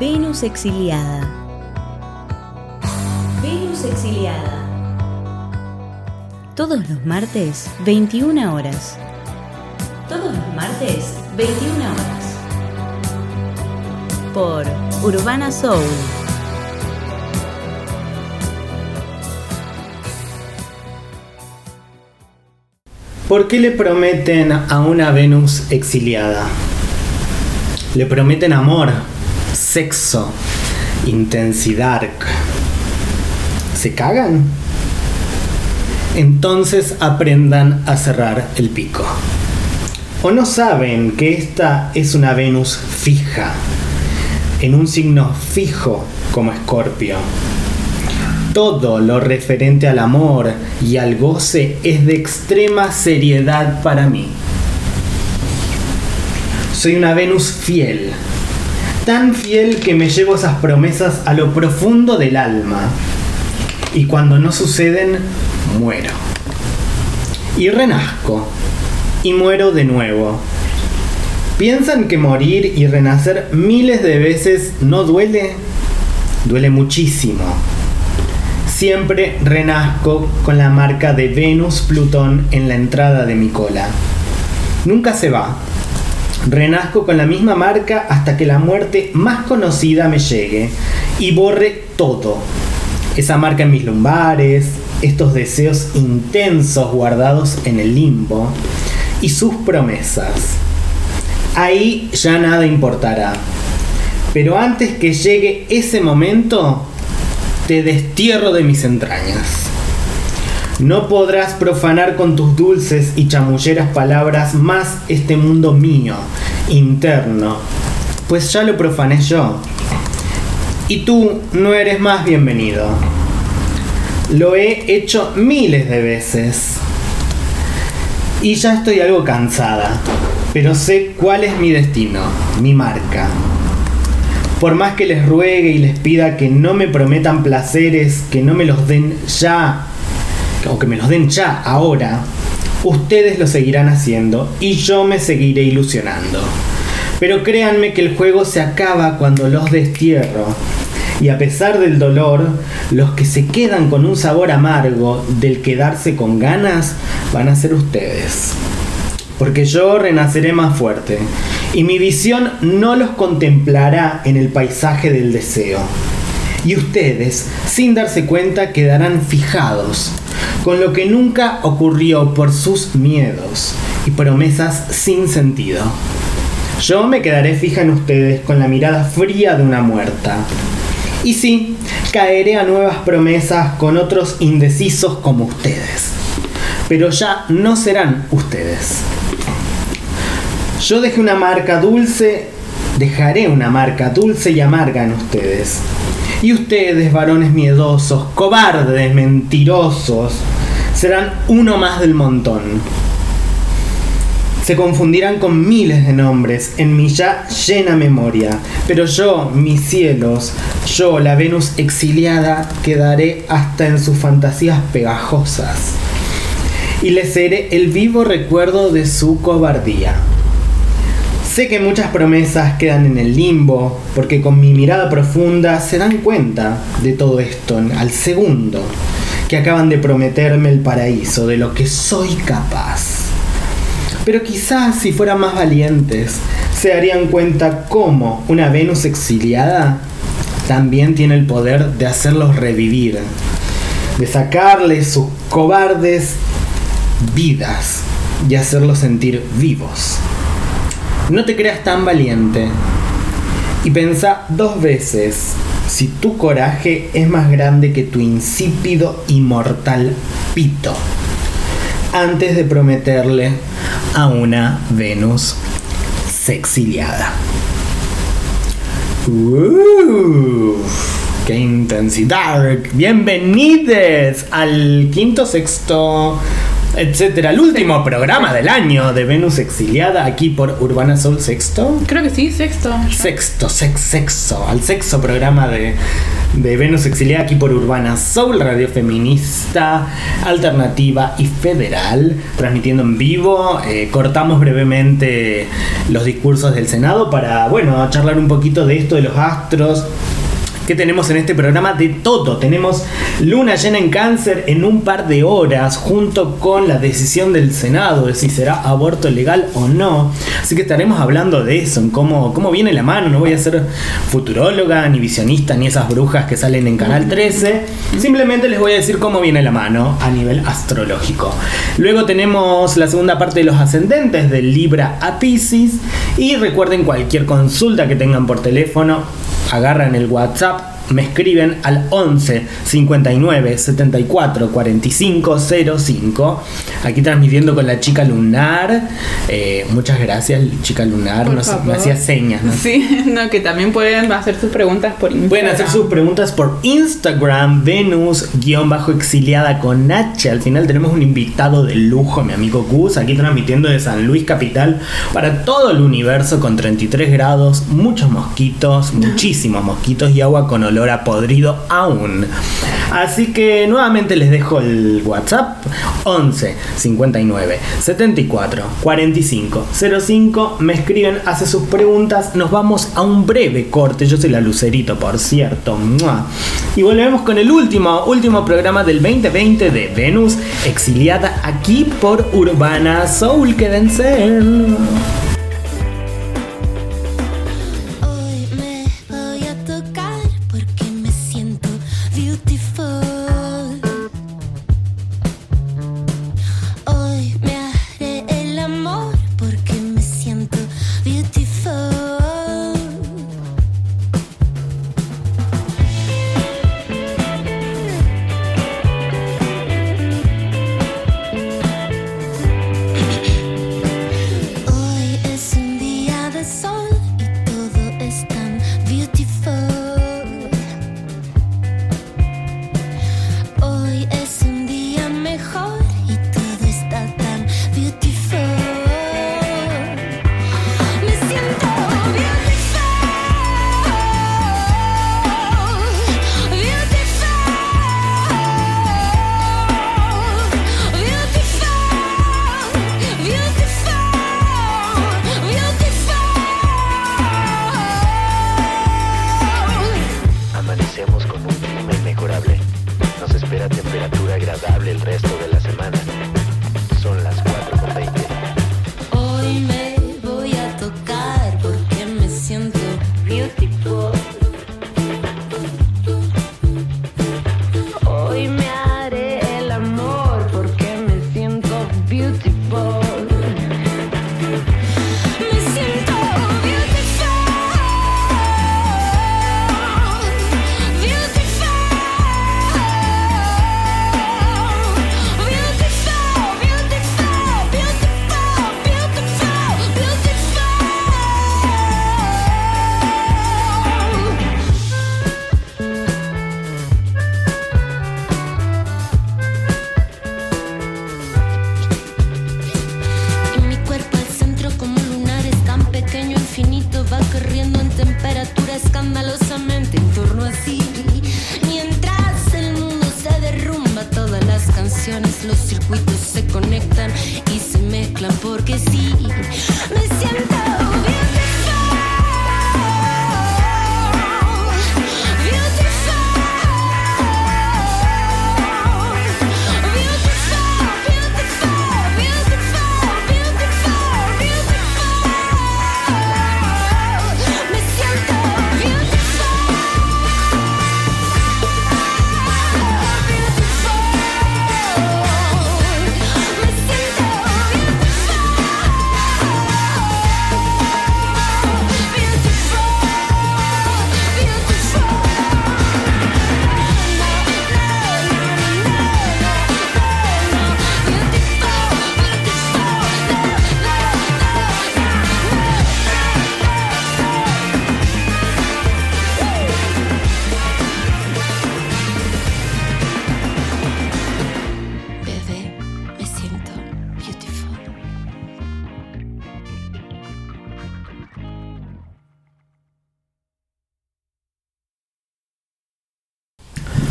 Venus exiliada. Venus exiliada. Todos los martes, 21 horas. Todos los martes, 21 horas. Por Urbana Soul. ¿Por qué le prometen a una Venus exiliada? Le prometen amor, sexo, intensidad. ¿Se cagan? Entonces aprendan a cerrar el pico. ¿O no saben que esta es una Venus fija, en un signo fijo como Escorpio? Todo lo referente al amor y al goce es de extrema seriedad para mí. Soy una Venus fiel, tan fiel que me llevo esas promesas a lo profundo del alma. Y cuando no suceden, muero. Y renazco. Y muero de nuevo. ¿Piensan que morir y renacer miles de veces no duele? Duele muchísimo. Siempre renazco con la marca de Venus-Plutón en la entrada de mi cola. Nunca se va. Renazco con la misma marca hasta que la muerte más conocida me llegue y borre todo. Esa marca en mis lumbares, estos deseos intensos guardados en el limbo y sus promesas. Ahí ya nada importará. Pero antes que llegue ese momento, te destierro de mis entrañas. No podrás profanar con tus dulces y chamulleras palabras más este mundo mío, interno, pues ya lo profané yo. Y tú no eres más bienvenido. Lo he hecho miles de veces. Y ya estoy algo cansada, pero sé cuál es mi destino, mi marca. Por más que les ruegue y les pida que no me prometan placeres, que no me los den ya, o que me los den ya, ahora, ustedes lo seguirán haciendo y yo me seguiré ilusionando. Pero créanme que el juego se acaba cuando los destierro. Y a pesar del dolor, los que se quedan con un sabor amargo del quedarse con ganas van a ser ustedes. Porque yo renaceré más fuerte y mi visión no los contemplará en el paisaje del deseo. Y ustedes, sin darse cuenta, quedarán fijados con lo que nunca ocurrió por sus miedos y promesas sin sentido. Yo me quedaré fija en ustedes con la mirada fría de una muerta. Y sí, caeré a nuevas promesas con otros indecisos como ustedes. Pero ya no serán ustedes. Yo dejé una marca dulce, dejaré una marca dulce y amarga en ustedes. Y ustedes, varones miedosos, cobardes, mentirosos, serán uno más del montón. Se confundirán con miles de nombres en mi ya llena memoria, pero yo, mis cielos, yo, la Venus exiliada, quedaré hasta en sus fantasías pegajosas. Y les seré el vivo recuerdo de su cobardía. Sé que muchas promesas quedan en el limbo, porque con mi mirada profunda se dan cuenta de todo esto al segundo, que acaban de prometerme el paraíso, de lo que soy capaz. Pero quizás si fueran más valientes, se darían cuenta cómo una Venus exiliada también tiene el poder de hacerlos revivir, de sacarles sus cobardes vidas y hacerlos sentir vivos. No te creas tan valiente y pensa dos veces si tu coraje es más grande que tu insípido y mortal pito antes de prometerle a una Venus sexiliada. Uh, ¡Qué intensidad! Bienvenidos al quinto sexto etcétera. El último programa del año de Venus Exiliada aquí por Urbana Soul Sexto. Creo que sí, sexto. Sexto, sex, sexo. Al sexto programa de, de Venus Exiliada aquí por Urbana Soul, radio feminista, alternativa y federal, transmitiendo en vivo. Eh, cortamos brevemente los discursos del Senado para, bueno, charlar un poquito de esto de los astros que tenemos en este programa de todo. Tenemos luna llena en cáncer en un par de horas junto con la decisión del Senado de si será aborto legal o no. Así que estaremos hablando de eso, en cómo, viene la mano. No voy a ser futuróloga, ni visionista, ni esas brujas que salen en Canal 13. Simplemente les voy a decir cómo viene la mano a nivel astrológico. Luego tenemos la segunda parte de los ascendentes de Libra a Pisces. Y recuerden cualquier consulta que tengan por teléfono, agarran el WhatsApp, me escriben al 11 59 74 45 05. Aquí transmitiendo con la chica lunar. Eh, muchas gracias, chica lunar. Por Nos- me favor. hacía señas. ¿no? Sí, no, que también pueden hacer sus preguntas por Instagram. Pueden hacer sus preguntas por Instagram, Venus-exiliada con H. Al final tenemos un invitado de lujo, mi amigo Gus, aquí transmitiendo de San Luis Capital para todo el universo con 33 grados, muchos mosquitos, muchísimos mosquitos y agua con olor a podrido aún. Así que nuevamente les dejo el WhatsApp 11 59 74 45 05. Me escriben, hace sus preguntas. Nos vamos a un breve corte. Yo soy la Lucerito, por cierto. Y volvemos con el último, último programa del 2020 de Venus, exiliada aquí por Urbana Soul. Quédense.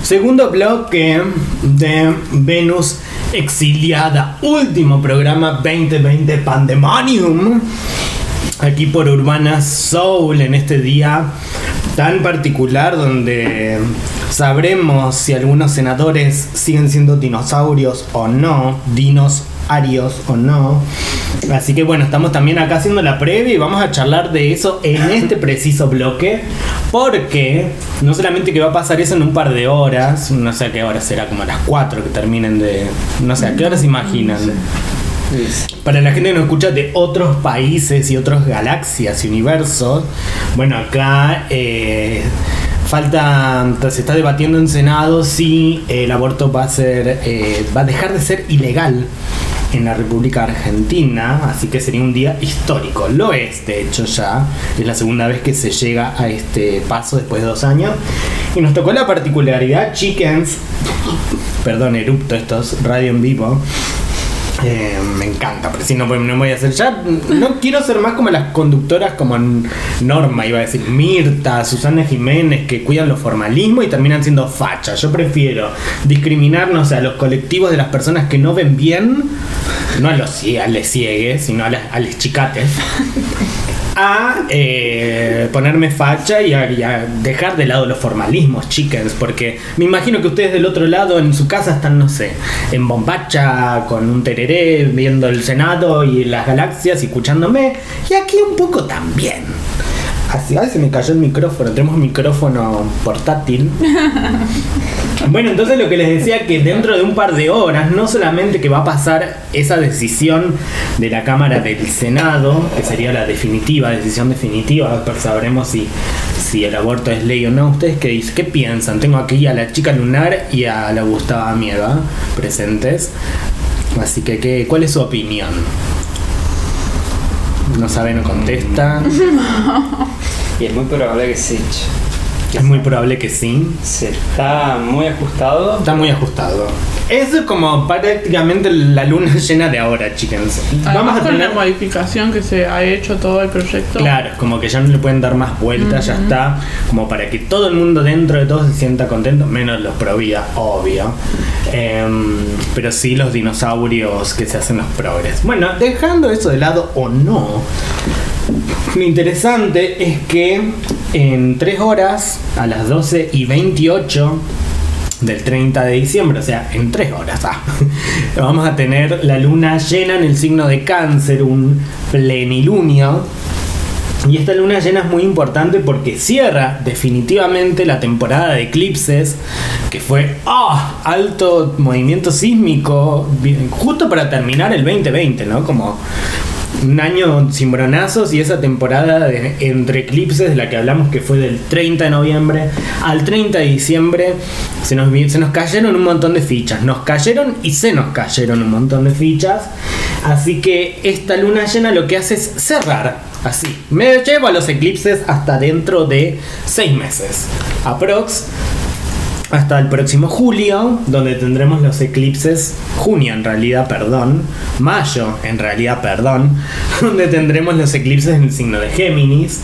Segundo bloque de Venus Exiliada, último programa 2020 Pandemonium. Aquí por Urbana Soul en este día tan particular donde sabremos si algunos senadores siguen siendo dinosaurios o no, dinos arios o no. Así que bueno, estamos también acá haciendo la previa y vamos a charlar de eso en este preciso bloque. Porque no solamente que va a pasar eso en un par de horas, no sé a qué hora será, como a las 4 que terminen de... No sé, ¿a qué hora se imaginan? Para la gente que nos escucha de otros países y otras galaxias y universos, bueno, acá eh, falta, se está debatiendo en Senado si el aborto va a ser, eh, va a dejar de ser ilegal en la República Argentina, así que sería un día histórico. Lo es, de hecho, ya es la segunda vez que se llega a este paso después de dos años. Y nos tocó la particularidad, chickens, perdón, erupto estos, radio en vivo. Eh, me encanta, pero si no, pues, no voy a hacer ya. No quiero ser más como las conductoras como Norma, iba a decir Mirta, Susana Jiménez, que cuidan los formalismos y terminan siendo fachas. Yo prefiero discriminarnos a los colectivos de las personas que no ven bien, no a los ciegues, sino a, las, a les chicates. A eh, ponerme facha y a, dejar de lado los formalismos, chickens, porque me imagino que ustedes del otro lado en su casa están, no sé, en bombacha con un tereré, viendo el Senado y las galaxias, escuchándome, y aquí un poco también. Así, ay, se me cayó el micrófono, tenemos micrófono portátil. Bueno, entonces lo que les decía que dentro de un par de horas, no solamente que va a pasar esa decisión de la Cámara del Senado, que sería la definitiva, decisión definitiva, pero sabremos si, si el aborto es ley o no. ¿Ustedes qué dicen? ¿Qué piensan? Tengo aquí a la chica lunar y a la Gustava Mieva presentes. Así que, ¿qué, ¿cuál es su opinión? No sabe, no contesta. Y es muy probable que sí. Es muy probable que sí. Se está muy ajustado. Está muy ajustado. Es como prácticamente la luna llena de ahora, chickens. Vamos a con tener. la modificación que se ha hecho todo el proyecto. Claro, como que ya no le pueden dar más vueltas, ya está. Como para que todo el mundo dentro de todo se sienta contento, menos los pro vida, obvio. Em, pero sí los dinosaurios que se hacen los progres. Bueno, dejando eso de lado o no, lo interesante es que en 3 horas, a las 12 y 28 del 30 de diciembre, o sea, en 3 horas, ah, vamos a tener la luna llena en el signo de cáncer, un plenilunio. Y esta luna llena es muy importante porque cierra definitivamente la temporada de eclipses, que fue ¡ah! alto movimiento sísmico, justo para terminar el 2020, ¿no? Como un año sin bronazos y esa temporada de entre eclipses de la que hablamos que fue del 30 de noviembre al 30 de diciembre se nos, se nos cayeron un montón de fichas. Nos cayeron y se nos cayeron un montón de fichas. Así que esta luna llena lo que hace es cerrar. Así me llevo a los eclipses hasta dentro de 6 meses aprox hasta el próximo julio, donde tendremos los eclipses, junio en realidad, perdón, mayo en realidad, perdón, donde tendremos los eclipses en el signo de Géminis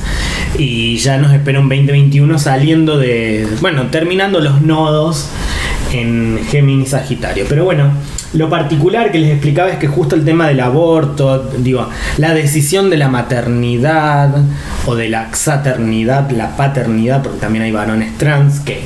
y ya nos espera un 2021 saliendo de, bueno, terminando los nodos en Géminis Sagitario. Pero bueno, lo particular que les explicaba es que justo el tema del aborto, digo, la decisión de la maternidad o de la xaternidad, la paternidad, porque también hay varones trans que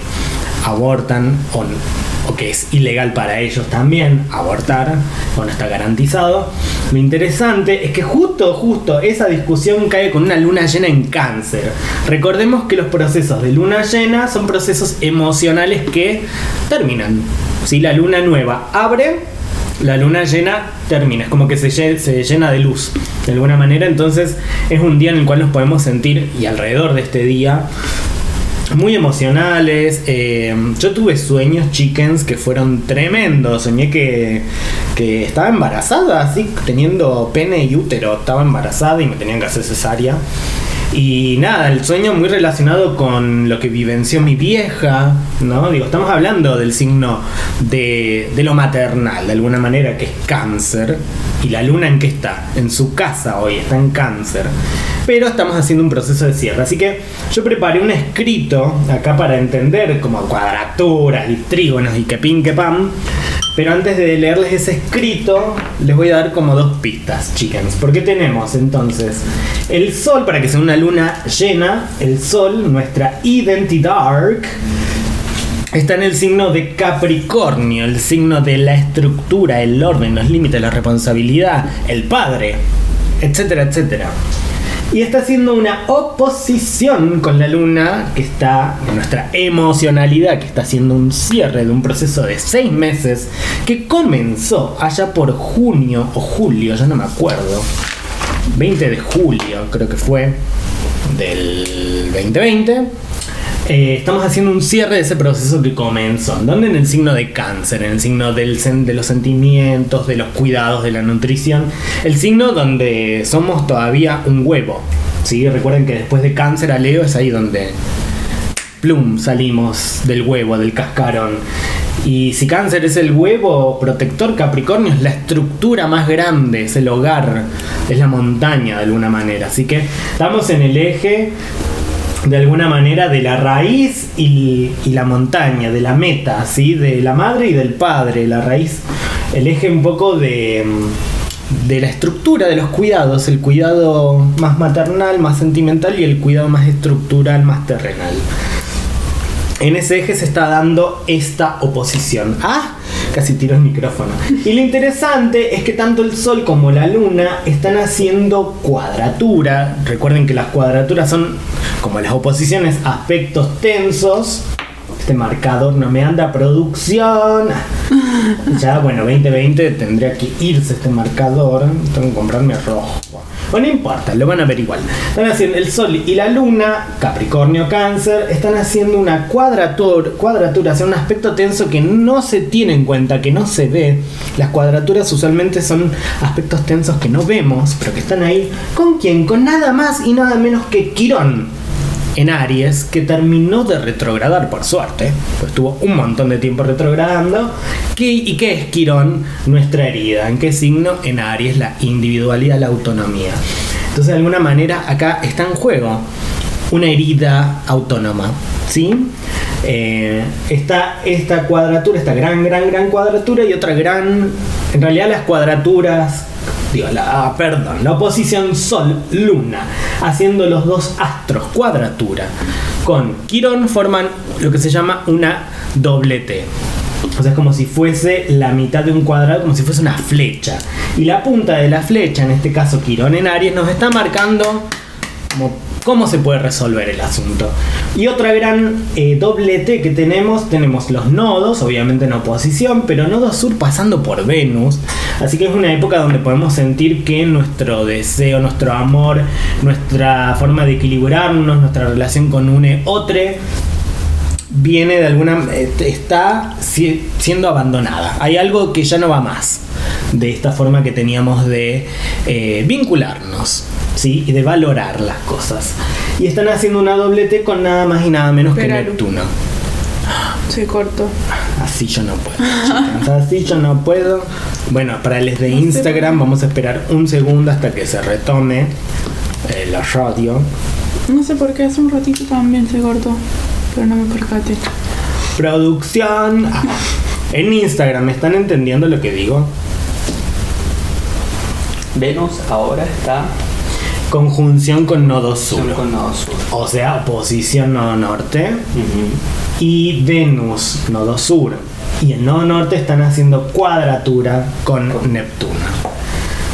abortan o, que es ilegal para ellos también abortar o no está garantizado. Lo interesante es que justo, justo esa discusión cae con una luna llena en cáncer. Recordemos que los procesos de luna llena son procesos emocionales que terminan. Si la luna nueva abre, la luna llena termina, es como que se, se llena de luz de alguna manera, entonces es un día en el cual nos podemos sentir, y alrededor de este día, muy emocionales. eh, yo tuve sueños chickens que fueron tremendos. Soñé que, que estaba embarazada, así teniendo pene y útero. Estaba embarazada y me tenían que hacer cesárea. Y nada, el sueño muy relacionado con lo que vivenció mi vieja, ¿no? Digo, estamos hablando del signo de, de lo maternal, de alguna manera, que es cáncer. ¿Y la luna en qué está? En su casa hoy, está en cáncer. Pero estamos haciendo un proceso de cierre. Así que yo preparé un escrito acá para entender como cuadraturas y trígonos y que pin que pam. Pero antes de leerles ese escrito, les voy a dar como dos pistas, chickens. Porque tenemos entonces el sol, para que sea una luna llena, el sol, nuestra identidad, está en el signo de Capricornio, el signo de la estructura, el orden, los límites, la responsabilidad, el padre, etcétera, etcétera. Y está haciendo una oposición con la luna, que está en nuestra emocionalidad, que está haciendo un cierre de un proceso de seis meses que comenzó allá por junio o julio, ya no me acuerdo. 20 de julio creo que fue del 2020. Eh, estamos haciendo un cierre de ese proceso que comenzó. ¿En ¿Dónde? En el signo de cáncer, en el signo del de los sentimientos, de los cuidados, de la nutrición. El signo donde somos todavía un huevo. ¿sí? Recuerden que después de cáncer a Leo es ahí donde plum salimos del huevo, del cascarón. Y si cáncer es el huevo protector, Capricornio es la estructura más grande, es el hogar, es la montaña de alguna manera. Así que estamos en el eje de alguna manera de la raíz y, la montaña, de la meta, ¿sí? de la madre y del padre, la raíz, el eje un poco de la estructura de los cuidados, el cuidado más maternal, más sentimental y el cuidado más estructural, más terrenal. En ese eje se está dando esta oposición. Ah, casi tiro el micrófono. Y lo interesante es que tanto el Sol como la Luna están haciendo cuadratura. Recuerden que las cuadraturas son, como las oposiciones, aspectos tensos. Este marcador no me anda producción. Ya, bueno, 2020 tendría que irse este marcador. Tengo que comprarme rojo. Bueno, no importa, lo van a ver igual. Están haciendo el Sol y la Luna, Capricornio, Cáncer, están haciendo una cuadratura, cuadratura, sea, un aspecto tenso que no se tiene en cuenta, que no se ve. Las cuadraturas usualmente son aspectos tensos que no vemos, pero que están ahí. ¿Con quién? Con nada más y nada menos que Quirón en Aries, que terminó de retrogradar por suerte, pues estuvo un montón de tiempo retrogradando. ¿Qué- ¿Y qué es Quirón? Nuestra herida. ¿En qué signo? En Aries, la individualidad, la autonomía. Entonces, de alguna manera, acá está en juego una herida autónoma. ¿Sí? Eh, está esta cuadratura, esta gran, gran, gran cuadratura y otra gran. En realidad, las cuadraturas la, ah, perdón, la oposición Sol-Luna, haciendo los dos astros cuadratura con Quirón forman lo que se llama una doble T. O sea, es como si fuese la mitad de un cuadrado, como si fuese una flecha. Y la punta de la flecha, en este caso Quirón en Aries, nos está marcando como cómo se puede resolver el asunto. Y otra gran eh, doble T que tenemos, tenemos los nodos, obviamente en oposición, pero nodo sur pasando por Venus. Así que es una época donde podemos sentir que nuestro deseo, nuestro amor, nuestra forma de equilibrarnos, nuestra relación con un otro, viene de alguna eh, está si- siendo abandonada. Hay algo que ya no va más de esta forma que teníamos de eh, vincularnos, ¿sí? Y de valorar las cosas. Y están haciendo una doblete con nada más y nada menos que. Neptuno. Se cortó. Así yo no puedo, chicas, Así yo no puedo. Bueno, para les de Instagram vamos a esperar un segundo hasta que se retome eh, la radio. No sé por qué hace un ratito también se cortó. Pero no me percaté. Producción. Ah, En Instagram, ¿me están entendiendo lo que digo? Venus ahora está Conjunción con nodo sur. con nodo sur. O sea, posición nodo norte y Venus, nodo sur. Y el nodo norte están haciendo cuadratura con Neptuno.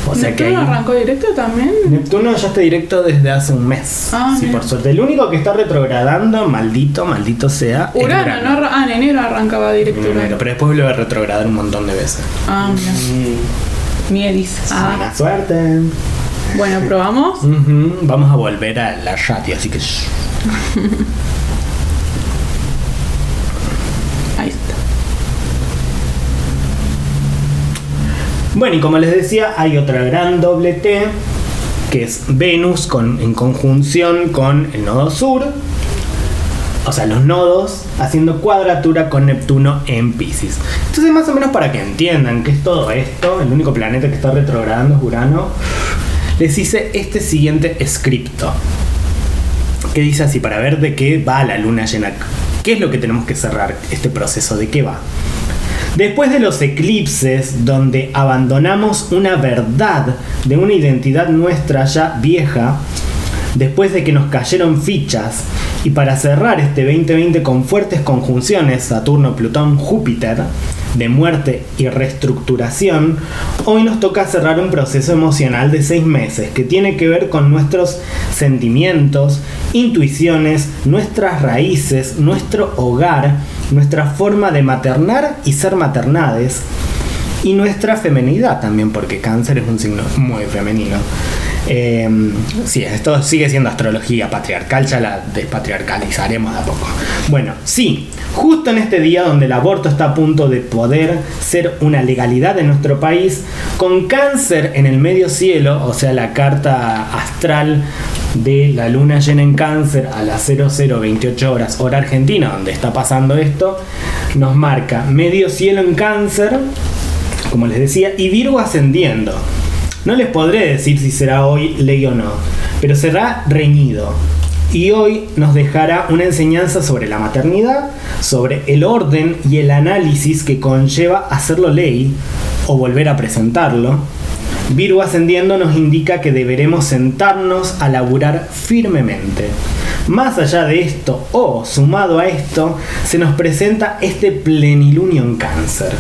O sea que ¿Neptuno ahí- arrancó directo también? Neptuno ya está directo desde hace un mes. Ah, sí, bien. por suerte. El único que está retrogradando, maldito, maldito sea. es Urano, ¿no? arra- Ah, en enero arrancaba directo En enero, Urano. pero después vuelve a retrogradar un montón de veces. Ah, mira. Mm, Mielis. Ah. Buena suerte. Bueno, probamos. Vamos a volver a la radio, así que. Ahí está. Bueno, y como les decía, hay otra gran doble T que es Venus con, en conjunción con el nodo sur, o sea, los nodos haciendo cuadratura con Neptuno en Pisces. Entonces, más o menos para que entiendan qué es todo esto, el único planeta que está retrogradando es Urano, les hice este siguiente scripto. Que dice así, para ver de qué va la luna llena. ¿Qué es lo que tenemos que cerrar este proceso? ¿De qué va? Después de los eclipses, donde abandonamos una verdad de una identidad nuestra ya vieja, después de que nos cayeron fichas, y para cerrar este 2020 con fuertes conjunciones Saturno, Plutón, Júpiter, de muerte y reestructuración, hoy nos toca cerrar un proceso emocional de seis meses que tiene que ver con nuestros sentimientos, intuiciones, nuestras raíces, nuestro hogar, nuestra forma de maternar y ser maternades, y nuestra femenidad también, porque cáncer es un signo muy femenino. Eh, sí, esto sigue siendo astrología patriarcal, ya la despatriarcalizaremos de a poco. Bueno, sí, justo en este día donde el aborto está a punto de poder ser una legalidad en nuestro país, con cáncer en el medio cielo, o sea, la carta astral de la luna llena en cáncer a las 0028 horas hora argentina, donde está pasando esto, nos marca medio cielo en cáncer, como les decía, y Virgo ascendiendo. No les podré decir si será hoy ley o no, pero será reñido. Y hoy nos dejará una enseñanza sobre la maternidad, sobre el orden y el análisis que conlleva hacerlo ley o volver a presentarlo. Virgo ascendiendo nos indica que deberemos sentarnos a laburar firmemente. Más allá de esto, o sumado a esto, se nos presenta este plenilunio en cáncer.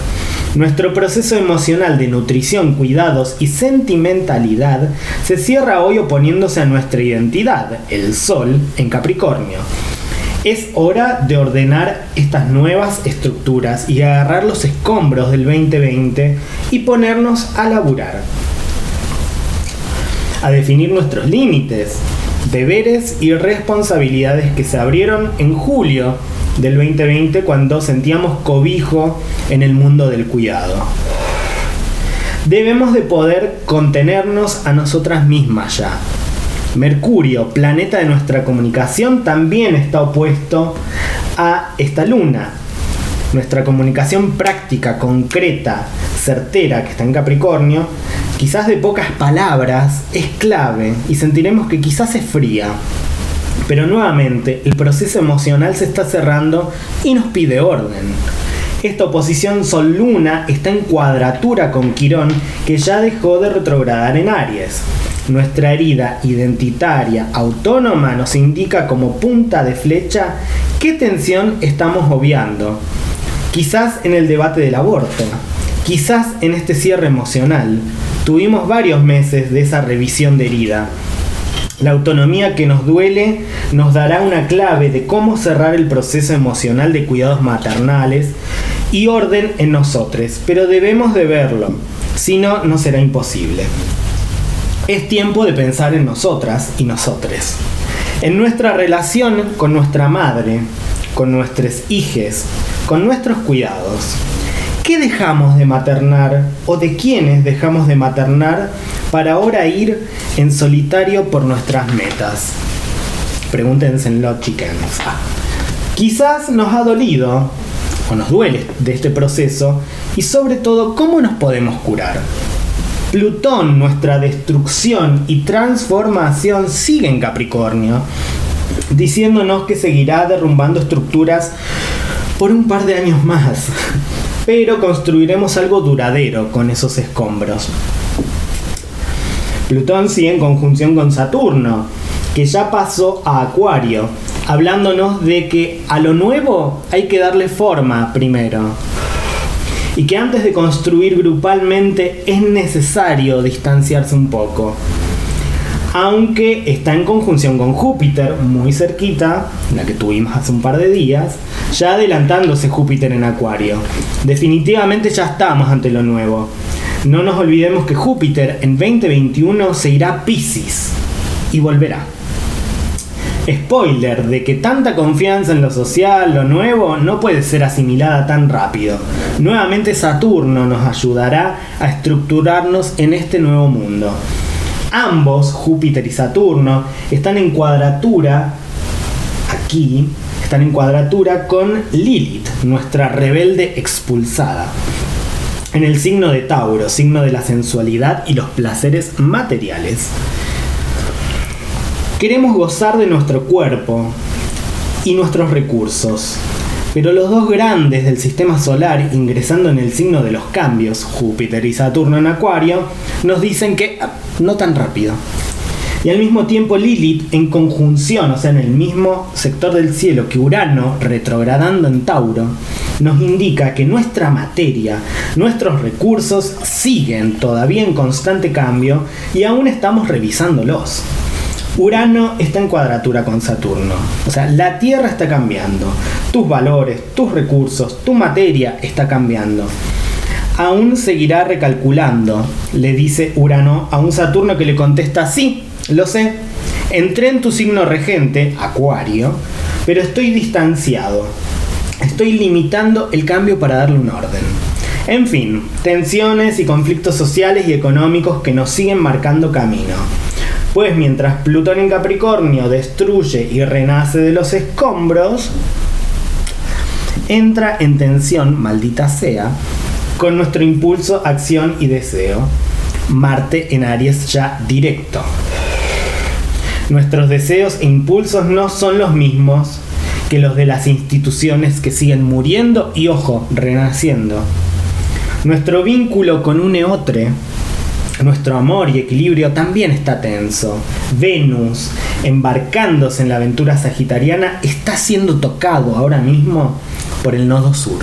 Nuestro proceso emocional de nutrición, cuidados y sentimentalidad se cierra hoy oponiéndose a nuestra identidad, el Sol, en Capricornio. Es hora de ordenar estas nuevas estructuras y agarrar los escombros del 2020 y ponernos a laburar. A definir nuestros límites, deberes y responsabilidades que se abrieron en julio del 2020 cuando sentíamos cobijo en el mundo del cuidado. Debemos de poder contenernos a nosotras mismas ya. Mercurio, planeta de nuestra comunicación, también está opuesto a esta luna. Nuestra comunicación práctica, concreta, certera, que está en Capricornio, quizás de pocas palabras, es clave y sentiremos que quizás es fría. Pero nuevamente, el proceso emocional se está cerrando y nos pide orden. Esta oposición Sol-Luna está en cuadratura con Quirón, que ya dejó de retrogradar en Aries. Nuestra herida identitaria autónoma nos indica como punta de flecha qué tensión estamos obviando. Quizás en el debate del aborto, quizás en este cierre emocional. Tuvimos varios meses de esa revisión de herida. La autonomía que nos duele nos dará una clave de cómo cerrar el proceso emocional de cuidados maternales y orden en nosotros, pero debemos de verlo, si no, no será imposible. Es tiempo de pensar en nosotras y nosotres, en nuestra relación con nuestra madre, con nuestros hijes, con nuestros cuidados. ¿Qué dejamos de maternar o de quiénes dejamos de maternar para ahora ir en solitario por nuestras metas? Pregúntenselo, chickens. Quizás nos ha dolido o nos duele de este proceso y sobre todo cómo nos podemos curar. Plutón, nuestra destrucción y transformación sigue en Capricornio, diciéndonos que seguirá derrumbando estructuras por un par de años más pero construiremos algo duradero con esos escombros. Plutón sigue en conjunción con Saturno, que ya pasó a Acuario, hablándonos de que a lo nuevo hay que darle forma primero. Y que antes de construir grupalmente es necesario distanciarse un poco aunque está en conjunción con Júpiter, muy cerquita, la que tuvimos hace un par de días, ya adelantándose Júpiter en Acuario. Definitivamente ya estamos ante lo nuevo. No nos olvidemos que Júpiter en 2021 se irá a Pisces y volverá. Spoiler de que tanta confianza en lo social, lo nuevo, no puede ser asimilada tan rápido. Nuevamente Saturno nos ayudará a estructurarnos en este nuevo mundo ambos, Júpiter y Saturno, están en cuadratura aquí, están en cuadratura con Lilith, nuestra rebelde expulsada. En el signo de Tauro, signo de la sensualidad y los placeres materiales. Queremos gozar de nuestro cuerpo y nuestros recursos. Pero los dos grandes del sistema solar, ingresando en el signo de los cambios, Júpiter y Saturno en Acuario, nos dicen que ah, no tan rápido. Y al mismo tiempo Lilith en conjunción, o sea, en el mismo sector del cielo que Urano, retrogradando en Tauro, nos indica que nuestra materia, nuestros recursos siguen todavía en constante cambio y aún estamos revisándolos. Urano está en cuadratura con Saturno. O sea, la Tierra está cambiando. Tus valores, tus recursos, tu materia está cambiando. Aún seguirá recalculando, le dice Urano a un Saturno que le contesta, sí, lo sé, entré en tu signo regente, Acuario, pero estoy distanciado. Estoy limitando el cambio para darle un orden. En fin, tensiones y conflictos sociales y económicos que nos siguen marcando camino. Pues mientras Plutón en Capricornio destruye y renace de los escombros, entra en tensión, maldita sea, con nuestro impulso, acción y deseo. Marte en Aries ya directo. Nuestros deseos e impulsos no son los mismos que los de las instituciones que siguen muriendo y, ojo, renaciendo. Nuestro vínculo con un eotre nuestro amor y equilibrio también está tenso. Venus, embarcándose en la aventura sagitariana, está siendo tocado ahora mismo por el nodo sur.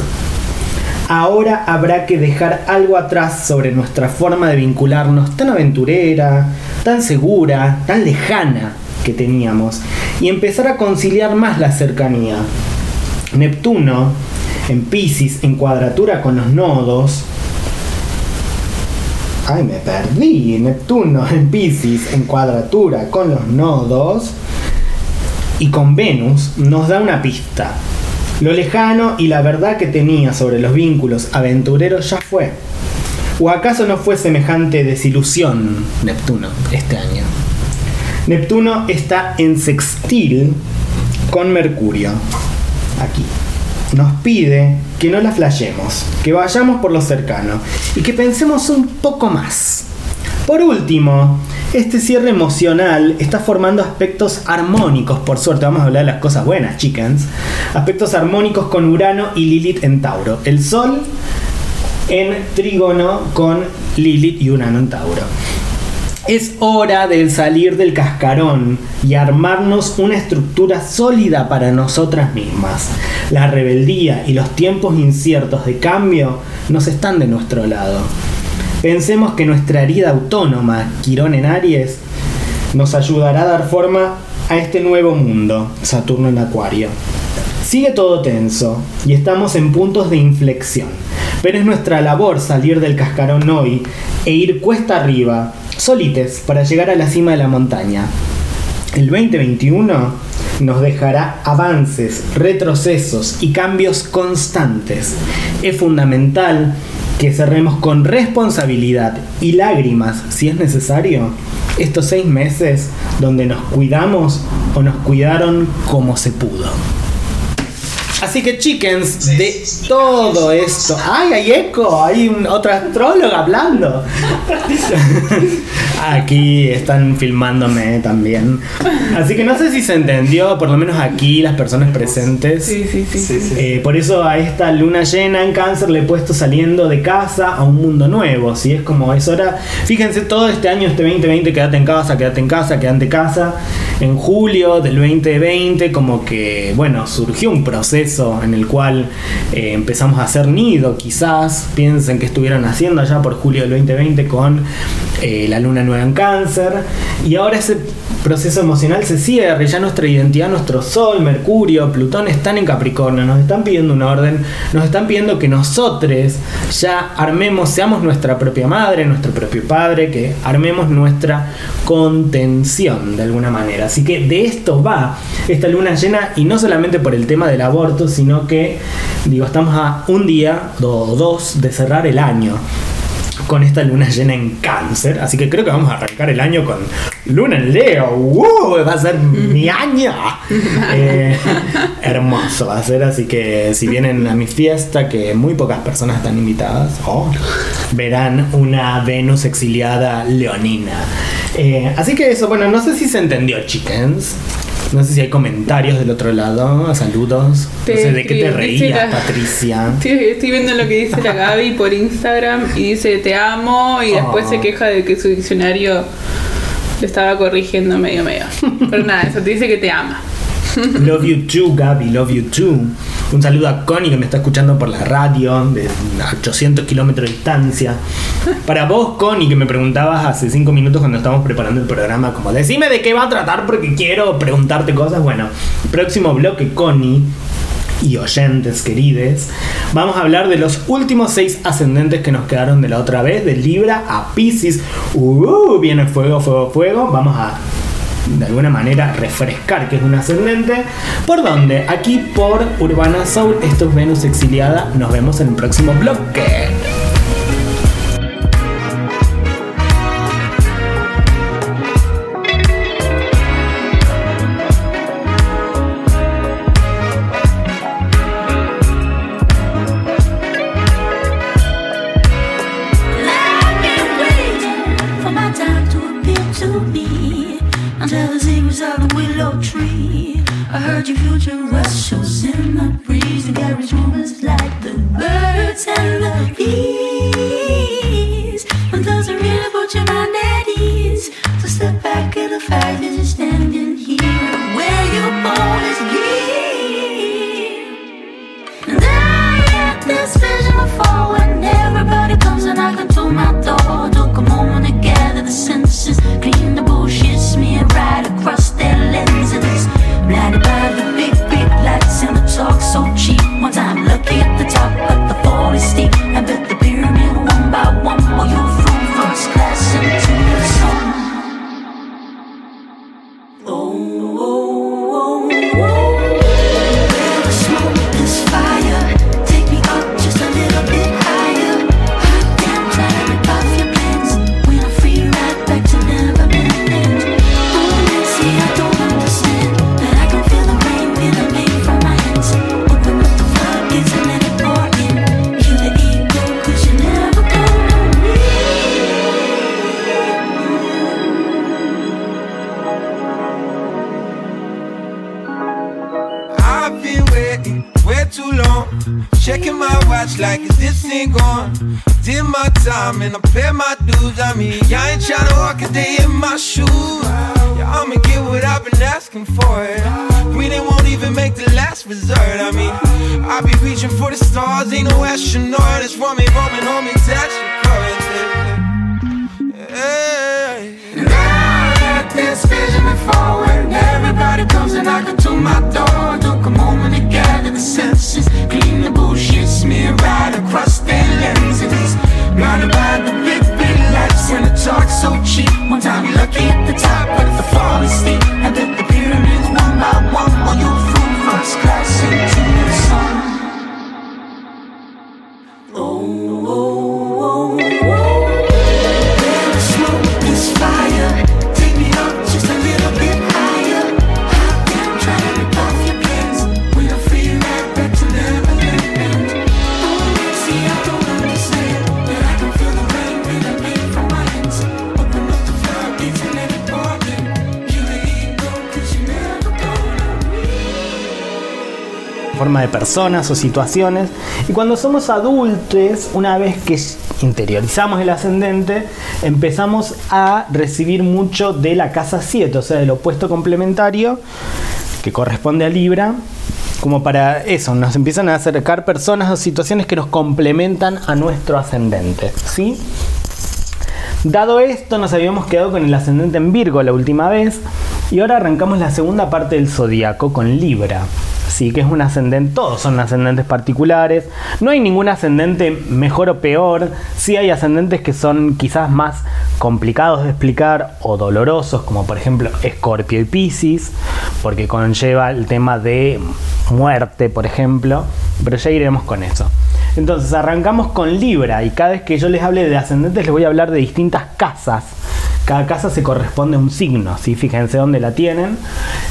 Ahora habrá que dejar algo atrás sobre nuestra forma de vincularnos tan aventurera, tan segura, tan lejana que teníamos y empezar a conciliar más la cercanía. Neptuno, en Pisces, en cuadratura con los nodos, Ay, me perdí. Neptuno en Pisces en cuadratura con los nodos y con Venus nos da una pista. Lo lejano y la verdad que tenía sobre los vínculos aventureros ya fue. ¿O acaso no fue semejante desilusión Neptuno este año? Neptuno está en sextil con Mercurio. Aquí nos pide que no la flayemos, que vayamos por lo cercano y que pensemos un poco más. Por último, este cierre emocional está formando aspectos armónicos, por suerte vamos a hablar de las cosas buenas, chickens. Aspectos armónicos con Urano y Lilith en Tauro. El Sol en trígono con Lilith y Urano en Tauro. Es hora de salir del cascarón y armarnos una estructura sólida para nosotras mismas. La rebeldía y los tiempos inciertos de cambio nos están de nuestro lado. Pensemos que nuestra herida autónoma, Quirón en Aries, nos ayudará a dar forma a este nuevo mundo, Saturno en Acuario. Sigue todo tenso y estamos en puntos de inflexión, pero es nuestra labor salir del cascarón hoy e ir cuesta arriba solites para llegar a la cima de la montaña. El 2021 nos dejará avances, retrocesos y cambios constantes. Es fundamental que cerremos con responsabilidad y lágrimas, si es necesario, estos seis meses donde nos cuidamos o nos cuidaron como se pudo. Así que, chickens, de todo esto. ¡Ay, hay eco! Hay un, otra astróloga hablando. aquí están filmándome también. Así que no sé si se entendió, por lo menos aquí, las personas presentes. Sí, sí, sí. Eh, por eso a esta luna llena en cáncer le he puesto saliendo de casa a un mundo nuevo. Si es como es hora. Fíjense, todo este año, este 2020, quédate en casa, quédate en casa, quédate en casa. En julio del 2020, como que, bueno, surgió un proceso en el cual eh, empezamos a hacer nido, quizás. Piensen que estuvieron haciendo allá por julio del 2020 con eh, la luna nueva en cáncer, y ahora ese proceso emocional se cierra, ya nuestra identidad, nuestro Sol, Mercurio, Plutón están en Capricornio, nos están pidiendo un orden, nos están pidiendo que nosotros ya armemos, seamos nuestra propia madre, nuestro propio padre, que armemos nuestra contención de alguna manera. Así que de esto va esta luna llena y no solamente por el tema del aborto, sino que, digo, estamos a un día o dos de cerrar el año. con esta luna llena en cáncer. Así que creo que vamos a arrancar el año con luna en Leo. ¡Wow! Va a ser mi año. Eh, hermoso va a ser, así que si vienen a mi fiesta, que muy pocas personas están invitadas, oh, verán una Venus exiliada leonina. Eh, así que eso, bueno, no sé si se entendió, chickens. No sé si hay comentarios del otro lado, saludos. Te no sé de qué te reías, la- Patricia. Estoy, estoy viendo lo que dice la Gaby por Instagram y dice te amo y después Oh. se queja de que su diccionario le estaba corrigiendo medio medio. Pero nada, eso te dice que te ama. Love you too, Gaby, love you too. Un saludo a Connie que me está escuchando por la radio de 800 kilómetros de distancia. Para vos, Connie, que me preguntabas hace 5 minutos cuando estábamos preparando el programa, como decime de qué va a tratar porque quiero preguntarte cosas. Bueno, próximo bloque, Connie. Y oyentes querides, vamos a hablar de los últimos seis ascendentes que nos quedaron de la otra vez, de Libra a Pisces. Uh, viene fuego, fuego, fuego. Vamos a de alguna manera refrescar que es un ascendente. ¿Por dónde? Aquí por Urbana Soul. Esto es Venus Exiliada. Nos vemos en el próximo bloque. De personas o situaciones. Y cuando somos adultos, una vez que interiorizamos el ascendente, empezamos a recibir mucho de la casa 7, o sea, del opuesto complementario que corresponde a Libra. Como para eso, nos empiezan a acercar personas o situaciones que nos complementan a nuestro ascendente. ¿Sí? Dado esto, nos habíamos quedado con el ascendente en Virgo la última vez y ahora arrancamos la segunda parte del zodiaco con Libra. Sí, que es un ascendente, todos son ascendentes particulares. No hay ningún ascendente mejor o peor. Sí hay ascendentes que son quizás más complicados de explicar o dolorosos, como por ejemplo Escorpio y Piscis, porque conlleva el tema de muerte, por ejemplo. Pero ya iremos con eso. Entonces arrancamos con Libra y cada vez que yo les hable de ascendentes les voy a hablar de distintas casas. Cada casa se corresponde a un signo, ¿sí? fíjense dónde la tienen.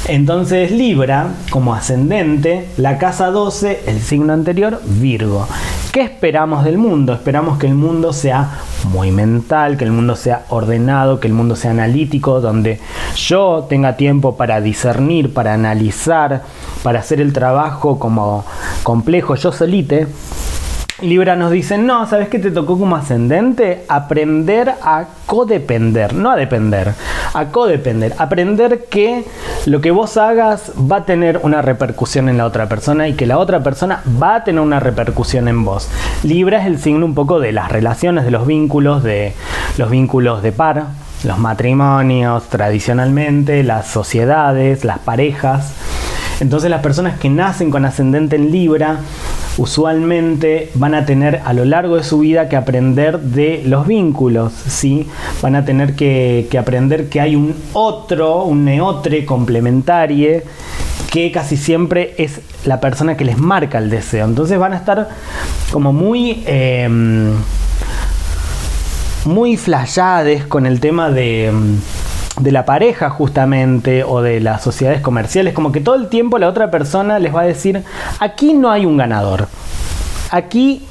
Entonces Libra, como ascendente, la casa 12, el signo anterior, Virgo. ¿Qué esperamos del mundo? Esperamos que el mundo sea muy mental, que el mundo sea ordenado, que el mundo sea analítico, donde yo tenga tiempo para discernir, para analizar, para hacer el trabajo como complejo yo solite. Libra nos dice, no, ¿sabes qué te tocó como ascendente? Aprender a codepender, no a depender, a codepender. Aprender que lo que vos hagas va a tener una repercusión en la otra persona y que la otra persona va a tener una repercusión en vos. Libra es el signo un poco de las relaciones, de los vínculos, de los vínculos de par, los matrimonios tradicionalmente, las sociedades, las parejas. Entonces las personas que nacen con ascendente en Libra usualmente van a tener a lo largo de su vida que aprender de los vínculos, ¿sí? Van a tener que, que aprender que hay un otro, un neotre complementario que casi siempre es la persona que les marca el deseo. Entonces van a estar como muy... em, muy flayades con el tema de, em, de la pareja justamente o de las sociedades comerciales, como que todo el tiempo la otra persona les va a decir, aquí no hay un ganador, aquí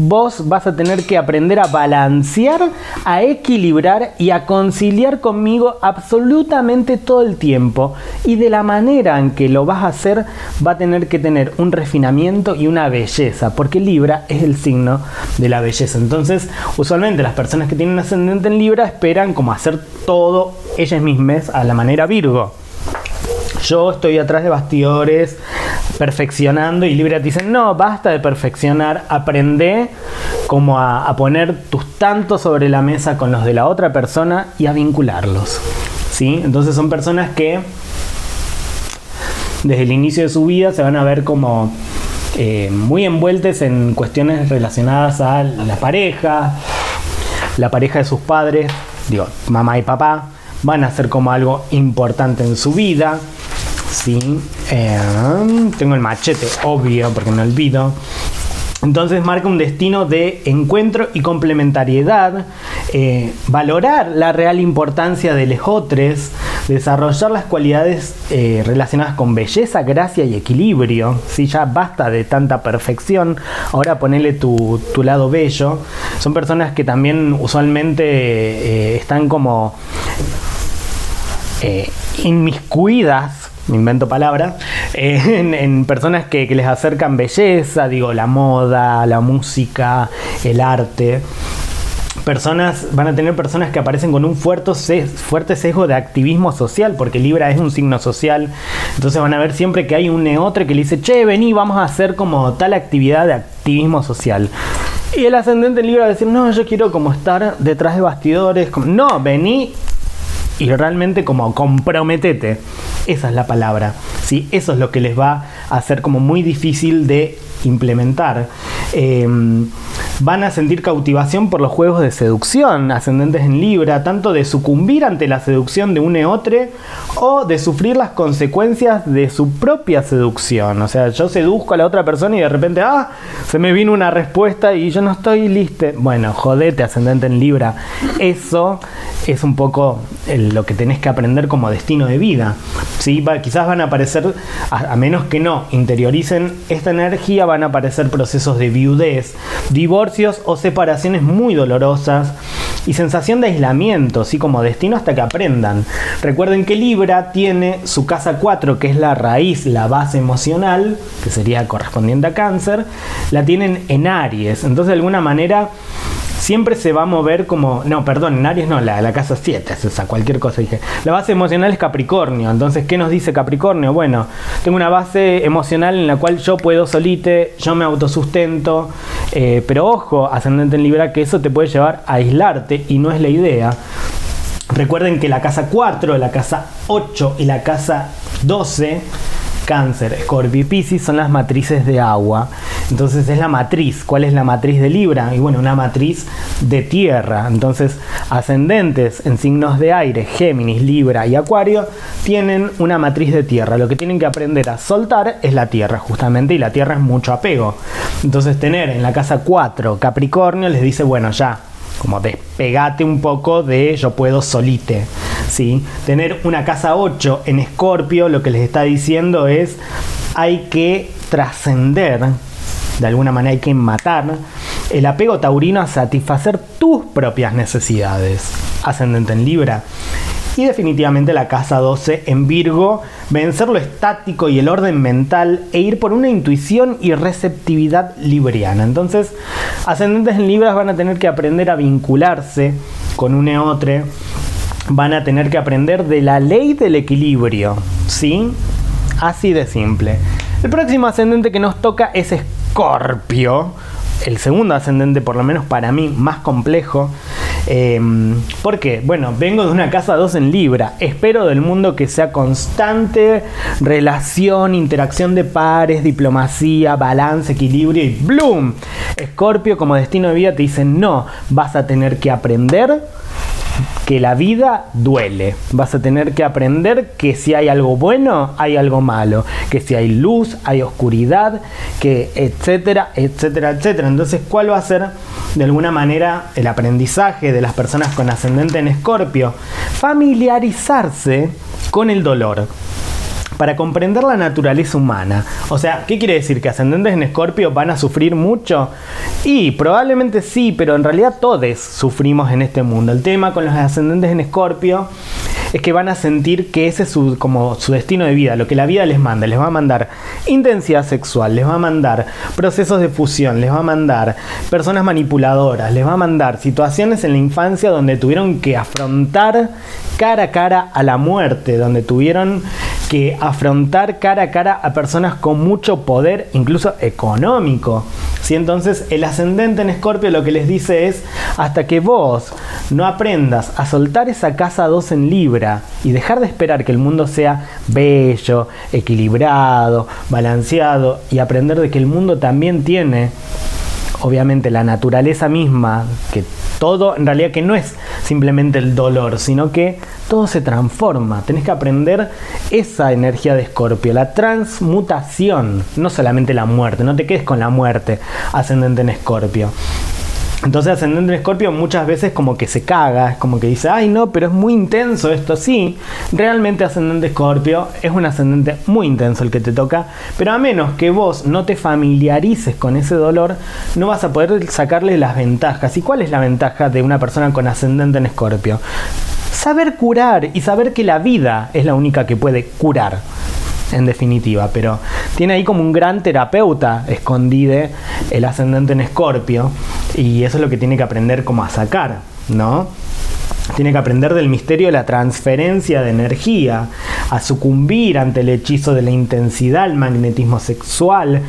vos vas a tener que aprender a balancear, a equilibrar y a conciliar conmigo absolutamente todo el tiempo. Y de la manera en que lo vas a hacer va a tener que tener un refinamiento y una belleza, porque Libra es el signo de la belleza. Entonces, usualmente las personas que tienen ascendente en Libra esperan como hacer todo ellas mismas a la manera Virgo. Yo estoy atrás de bastidores perfeccionando y Libra te dicen, no, basta de perfeccionar, aprende como a, poner tus tantos sobre la mesa con los de la otra persona y a vincularlos. ¿sí? Entonces son personas que desde el inicio de su vida se van a ver como eh, muy envueltas en cuestiones relacionadas a la pareja, la pareja de sus padres, digo, mamá y papá, van a ser como algo importante en su vida. Sí, eh, tengo el machete, obvio, porque no olvido. Entonces marca un destino de encuentro y complementariedad, eh, valorar la real importancia de los otros, desarrollar las cualidades eh, relacionadas con belleza, gracia y equilibrio. Si ya basta de tanta perfección, ahora ponele tu, tu lado bello. Son personas que también usualmente eh, están como inmiscuidas, me invento palabra, en, personas que, les acercan belleza, digo, la moda, la música, el arte. Personas, van a tener personas que aparecen con un fuerte, fuerte sesgo de activismo social, porque Libra es un signo social. Entonces van a ver siempre que hay un neotre que le dice, che, vení, vamos a hacer como tal actividad de activismo social. Y el ascendente en Libra va a decir, no, yo quiero como estar detrás de bastidores. como- no, vení y realmente como comprometete. Esa es la palabra. ¿sí? Eso es lo que les va a hacer como muy difícil de implementar. Eh, van a sentir cautivación por los juegos de seducción ascendentes en Libra, tanto de sucumbir ante la seducción de un eotre o de sufrir las consecuencias de su propia seducción. O sea, yo seduzco a la otra persona y de repente, ah, se me vino una respuesta y yo no estoy listo. Bueno, jodete, ascendente en Libra. Eso es un poco el- lo que tenés que aprender como destino de vida. ¿sí? Va- quizás van a aparecer, a, menos que no interioricen esta energía, van a aparecer procesos de viudez, divorcios o separaciones muy dolorosas y sensación de aislamiento, ¿sí? como destino hasta que aprendan. Recuerden que Libra tiene su casa 4, que es la raíz, la base emocional, que sería correspondiente a cáncer, la tienen en Aries. Entonces de alguna manera siempre se va a mover como. No, perdón, en Aries no, la, la casa 7 es esa, cualquier cosa dije. La base emocional es Capricornio. Entonces, ¿qué nos dice Capricornio? Bueno, tengo una base emocional en la cual yo puedo solite, yo me autosustento. eh, pero ojo, ascendente en Libra, que eso te puede llevar a aislarte y no es la idea. Recuerden que la casa 4, la casa 8 y la casa 12, Cáncer, Escorpio y Piscis son las matrices de agua. Entonces es la matriz. ¿Cuál es la matriz de Libra? Y bueno, una matriz de tierra. Entonces, ascendentes en signos de aire, Géminis, Libra y Acuario, tienen una matriz de tierra. Lo que tienen que aprender a soltar es la tierra, justamente, y la tierra es mucho apego. Entonces, tener en la casa 4 Capricornio les dice, bueno, ya, como despegate un poco de yo puedo solite. ¿sí? Tener una casa 8 en Escorpio lo que les está diciendo es hay que trascender, de alguna manera hay que matar el apego taurino a satisfacer tus propias necesidades. Ascendente en Libra. Y definitivamente la casa 12 en Virgo, vencer lo estático y el orden mental e ir por una intuición y receptividad libriana. Entonces, ascendentes en Libras van a tener que aprender a vincularse con un eotre, van a tener que aprender de la ley del equilibrio, ¿sí? Así de simple. El próximo ascendente que nos toca es Escorpio, el segundo ascendente, por lo menos para mí, más complejo. Eh, ¿Por qué? Bueno, vengo de una casa 2 en Libra. Espero del mundo que sea constante relación, interacción de pares, diplomacia, balance, equilibrio y ¡bloom! Escorpio como destino de vida te dice, no, vas a tener que aprender que la vida duele. Vas a tener que aprender que si hay algo bueno, hay algo malo. Que si hay luz, hay oscuridad, que etcétera, etcétera, etcétera. Entonces, ¿cuál va a ser de alguna manera el aprendizaje de las personas con ascendente en escorpio? Familiarizarse con el dolor para comprender la naturaleza humana. O sea, ¿qué quiere decir? ¿Que ascendentes en Escorpio van a sufrir mucho? Y probablemente sí, pero en realidad todos sufrimos en este mundo. El tema con los ascendentes en Escorpio es que van a sentir que ese es su, como su destino de vida, lo que la vida les manda. Les va a mandar intensidad sexual, les va a mandar procesos de fusión, les va a mandar personas manipuladoras, les va a mandar situaciones en la infancia donde tuvieron que afrontar cara a cara a la muerte, donde tuvieron que afrontar cara a cara a personas con mucho poder, incluso económico. ¿sí? Entonces el ascendente en Escorpio lo que les dice es, hasta que vos no aprendas a soltar esa casa 2 en Libra y dejar de esperar que el mundo sea bello, equilibrado, balanceado y aprender de que el mundo también tiene obviamente la naturaleza misma, que todo en realidad que no es simplemente el dolor, sino que todo se transforma. Tenés que aprender esa energía de Escorpio, la transmutación, no solamente la muerte, no te quedes con la muerte ascendente en Escorpio. Entonces ascendente en Escorpio muchas veces como que se caga, es como que dice, ay no, pero es muy intenso esto, sí, realmente ascendente Escorpio es un ascendente muy intenso el que te toca, pero a menos que vos no te familiarices con ese dolor, no vas a poder sacarle las ventajas. ¿Y cuál es la ventaja de una persona con ascendente en Escorpio? Saber curar y saber que la vida es la única que puede curar en definitiva, pero tiene ahí como un gran terapeuta escondido el ascendente en Escorpio y eso es lo que tiene que aprender como a sacar, ¿no? Tiene que aprender del misterio de la transferencia de energía, a sucumbir ante el hechizo de la intensidad, el magnetismo sexual.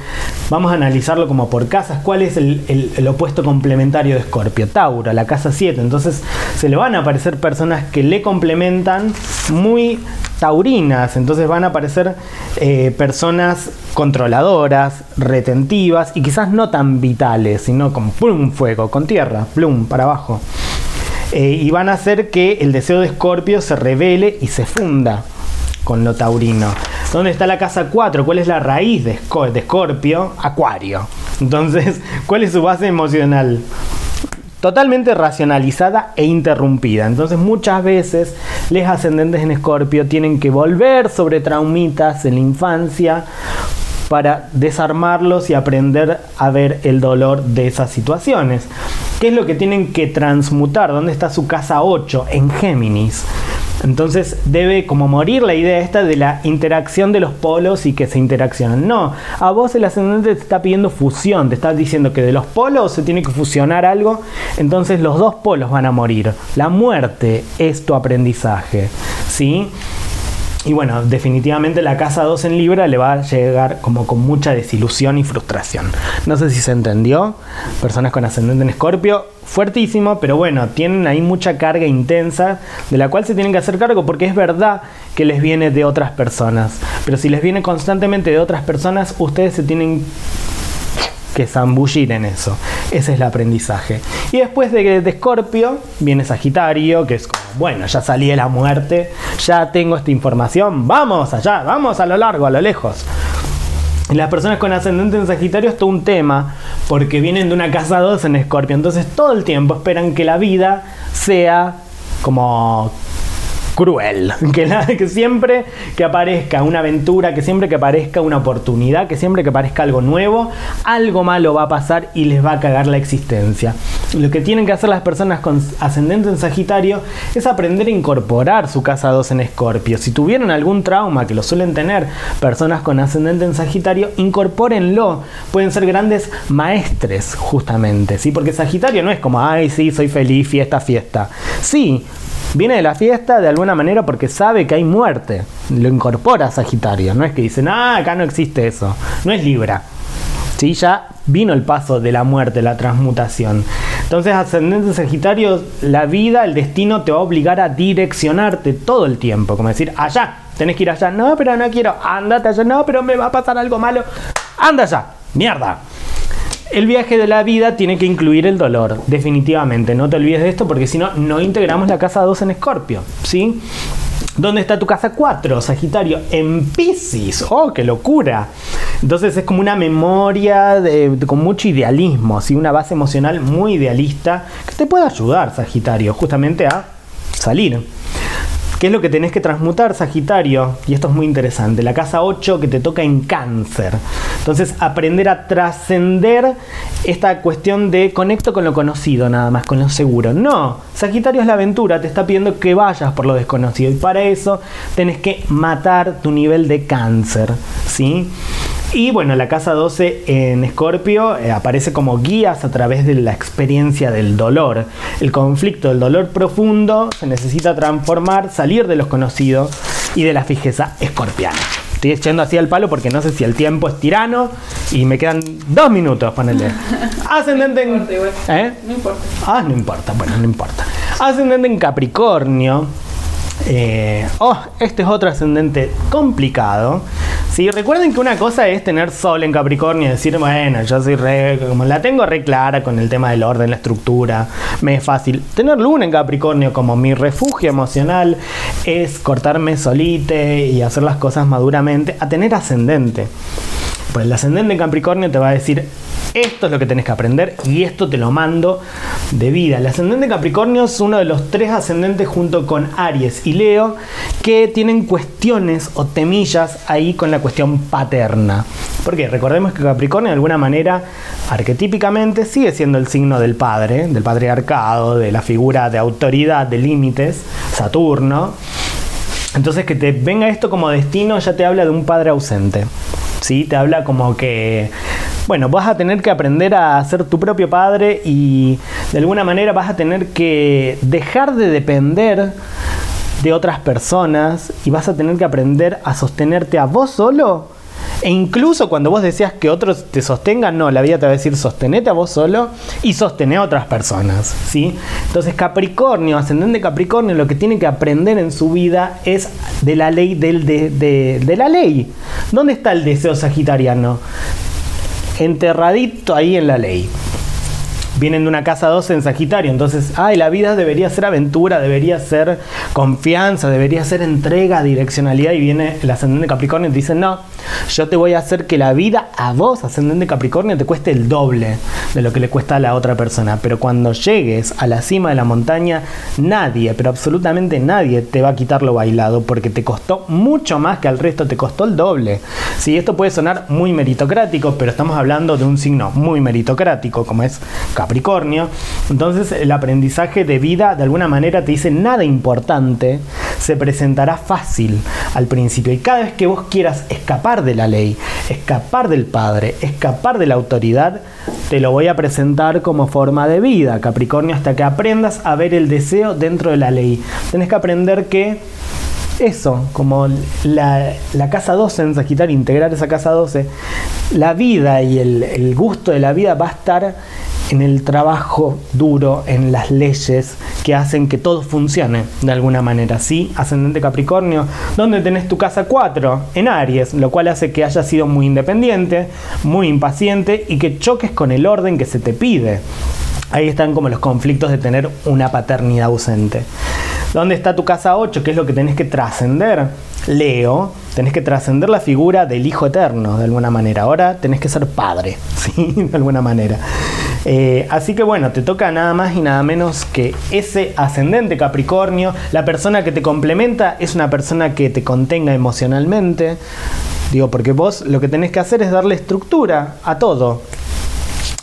Vamos a analizarlo como por casas. ¿Cuál es el, opuesto complementario de Escorpio? Tauro, la casa 7. Entonces se le van a aparecer personas que le complementan muy taurinas. Entonces van a aparecer eh, personas controladoras, retentivas y quizás no tan vitales, sino con plum fuego, con tierra, plum para abajo. Eh, y van a hacer que el deseo de Escorpio se revele y se funda con lo taurino. ¿Dónde está la casa 4? ¿Cuál es la raíz de Esco- de Escorpio? Acuario. Entonces, ¿cuál es su base emocional? Totalmente racionalizada e interrumpida. Entonces muchas veces les ascendentes en Escorpio tienen que volver sobre traumitas en la infancia para desarmarlos y aprender a ver el dolor de esas situaciones. ¿Qué es lo que tienen que transmutar? ¿Dónde está su casa 8? En Géminis. Entonces debe como morir la idea esta de la interacción de los polos y que se interaccionan. No, a vos el ascendente te está pidiendo fusión, te está diciendo que de los polos se tiene que fusionar algo, entonces los dos polos van a morir. La muerte es tu aprendizaje, ¿sí? Y bueno, definitivamente la casa 2 en Libra le va a llegar como con mucha desilusión y frustración. No sé si se entendió. Personas con ascendente en Escorpio, fuertísimo, pero bueno, tienen ahí mucha carga intensa de la cual se tienen que hacer cargo porque es verdad que les viene de otras personas. Pero si les viene constantemente de otras personas, ustedes se tienen que zambullir en eso. Ese es el aprendizaje. Y después de, de Escorpio viene Sagitario, que es como, bueno, ya salí de la muerte, ya tengo esta información, vamos allá, vamos a lo largo, a lo lejos. Las personas con ascendente en Sagitario es todo un tema, porque vienen de una casa 2 en Escorpio, entonces todo el tiempo esperan que la vida sea como cruel, que, la- que siempre que aparezca una aventura, que siempre que aparezca una oportunidad, que siempre que aparezca algo nuevo, algo malo va a pasar y les va a cagar la existencia. Lo que tienen que hacer las personas con ascendente en Sagitario es aprender a incorporar su casa 2 en Escorpio. Si tuvieron algún trauma, que lo suelen tener personas con ascendente en Sagitario, incorpórenlo. Pueden ser grandes maestres, justamente, ¿sí? Porque Sagitario no es como, ay, sí, soy feliz, fiesta, fiesta. Sí, Viene de la fiesta de alguna manera porque sabe que hay muerte. Lo incorpora Sagitario. No es que dicen, ah, acá no existe eso. No es Libra. Sí, ya vino el paso de la muerte, la transmutación. Entonces, ascendente Sagitario, la vida, el destino te va a obligar a direccionarte todo el tiempo. Como decir, allá, tenés que ir allá. No, pero no quiero. Andate allá. No, pero me va a pasar algo malo. Anda allá. Mierda. El viaje de la vida tiene que incluir el dolor, definitivamente. No te olvides de esto porque si no, no integramos la casa 2 en Escorpio, ¿sí? ¿Dónde está tu casa 4, Sagitario? En Pisces. ¡Oh, qué locura! Entonces es como una memoria de- con mucho idealismo, ¿sí? una base emocional muy idealista que te puede ayudar, Sagitario, justamente a salir. ¿Qué es lo que tenés que transmutar, Sagitario? Y esto es muy interesante. La casa 8 que te toca en cáncer. Entonces, aprender a trascender esta cuestión de conecto con lo conocido, nada más, con lo seguro. No, Sagitario es la aventura, te está pidiendo que vayas por lo desconocido. Y para eso tenés que matar tu nivel de cáncer, ¿sí? Y bueno, la casa 12 en Escorpio eh, aparece como guías a través de la experiencia del dolor. El conflicto del dolor profundo se necesita transformar, salir de los conocidos y de la fijeza escorpiana. Estoy echando así al palo porque no sé si el tiempo es tirano y me quedan dos minutos, ponele. Ascendente en... No importa. ¿Eh? No importa. Ah, no importa, bueno, no importa. Ascendente en Capricornio. Eh, oh, este es otro ascendente complicado. Sí, recuerden que una cosa es tener sol en Capricornio y decir, bueno, yo soy re, como la tengo re clara con el tema del orden, la estructura, me es fácil. Tener luna en Capricornio como mi refugio emocional es cortarme solite y hacer las cosas maduramente, a tener ascendente. Pues el ascendente en Capricornio te va a decir, esto es lo que tenés que aprender y esto te lo mando de vida. El ascendente Capricornio es uno de los tres ascendentes junto con Aries y Leo que tienen cuestiones o temillas ahí con la cuestión paterna. Porque recordemos que Capricornio de alguna manera arquetípicamente sigue siendo el signo del padre, del patriarcado, de la figura de autoridad, de límites, Saturno. Entonces que te venga esto como destino ya te habla de un padre ausente. ¿Sí? Te habla como que, bueno, vas a tener que aprender a ser tu propio padre y de alguna manera vas a tener que dejar de depender de otras personas y vas a tener que aprender a sostenerte a vos solo. E incluso cuando vos decías que otros te sostengan, no, la vida te va a decir sostenete a vos solo y sostener a otras personas, ¿sí? Entonces Capricornio, ascendente Capricornio, lo que tiene que aprender en su vida es de la ley del de, de- de la ley. ¿Dónde está el deseo sagitariano? Enterradito ahí en la ley vienen de una casa 12 en Sagitario, entonces, ay, la vida debería ser aventura, debería ser confianza, debería ser entrega, direccionalidad, y viene el ascendente Capricornio y te dice, no, yo te voy a hacer que la vida a vos, ascendente Capricornio, te cueste el doble de lo que le cuesta a la otra persona, pero cuando llegues a la cima de la montaña, nadie, pero absolutamente nadie te va a quitar lo bailado, porque te costó mucho más que al resto, te costó el doble. Sí, esto puede sonar muy meritocrático, pero estamos hablando de un signo muy meritocrático, como es Capricornio. Entonces el aprendizaje de vida de alguna manera te dice nada importante se presentará fácil al principio. Y cada vez que vos quieras escapar de la ley, escapar del padre, escapar de la autoridad, te lo voy a presentar como forma de vida, Capricornio, hasta que aprendas a ver el deseo dentro de la ley. Tenés que aprender que eso, como la, casa 12 en Sagitario, integrar esa casa 12, la vida y el gusto de la vida va a estar en el trabajo duro, en las leyes que hacen que todo funcione de alguna manera. ¿sí? Ascendente Capricornio, donde tenés tu casa 4 en Aries, lo cual hace que hayas sido muy independiente, muy impaciente y que choques con el orden que se te pide. Ahí están como los conflictos de tener una paternidad ausente. ¿Dónde está tu casa 8? ¿Qué es lo que tenés que trascender? Leo, tenés que trascender la figura del hijo eterno, de alguna manera. Ahora tenés que ser padre, ¿sí? De alguna manera. Eh, así que bueno, te toca nada más y nada menos que ese ascendente Capricornio. La persona que te complementa es una persona que te contenga emocionalmente. Digo, porque vos lo que tenés que hacer es darle estructura a todo.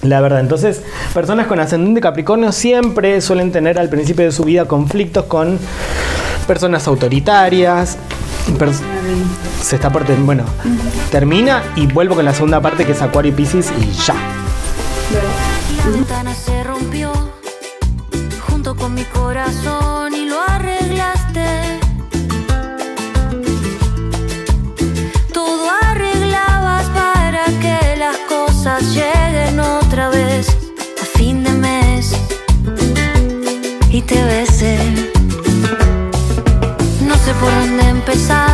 La verdad, entonces, personas con ascendente Capricornio siempre suelen tener al principio de su vida conflictos con personas autoritarias. se está por bueno, termina y vuelvo con la segunda parte que es Acuario y Pisces y ya. Ventana se rompió junto con mi corazón y lo arreglaste. Todo arreglabas para que las cosas lleguen otra vez a fin de mes y te besen. No sé por dónde empezar,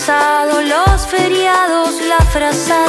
domingos el asado, los feriados, la frazada.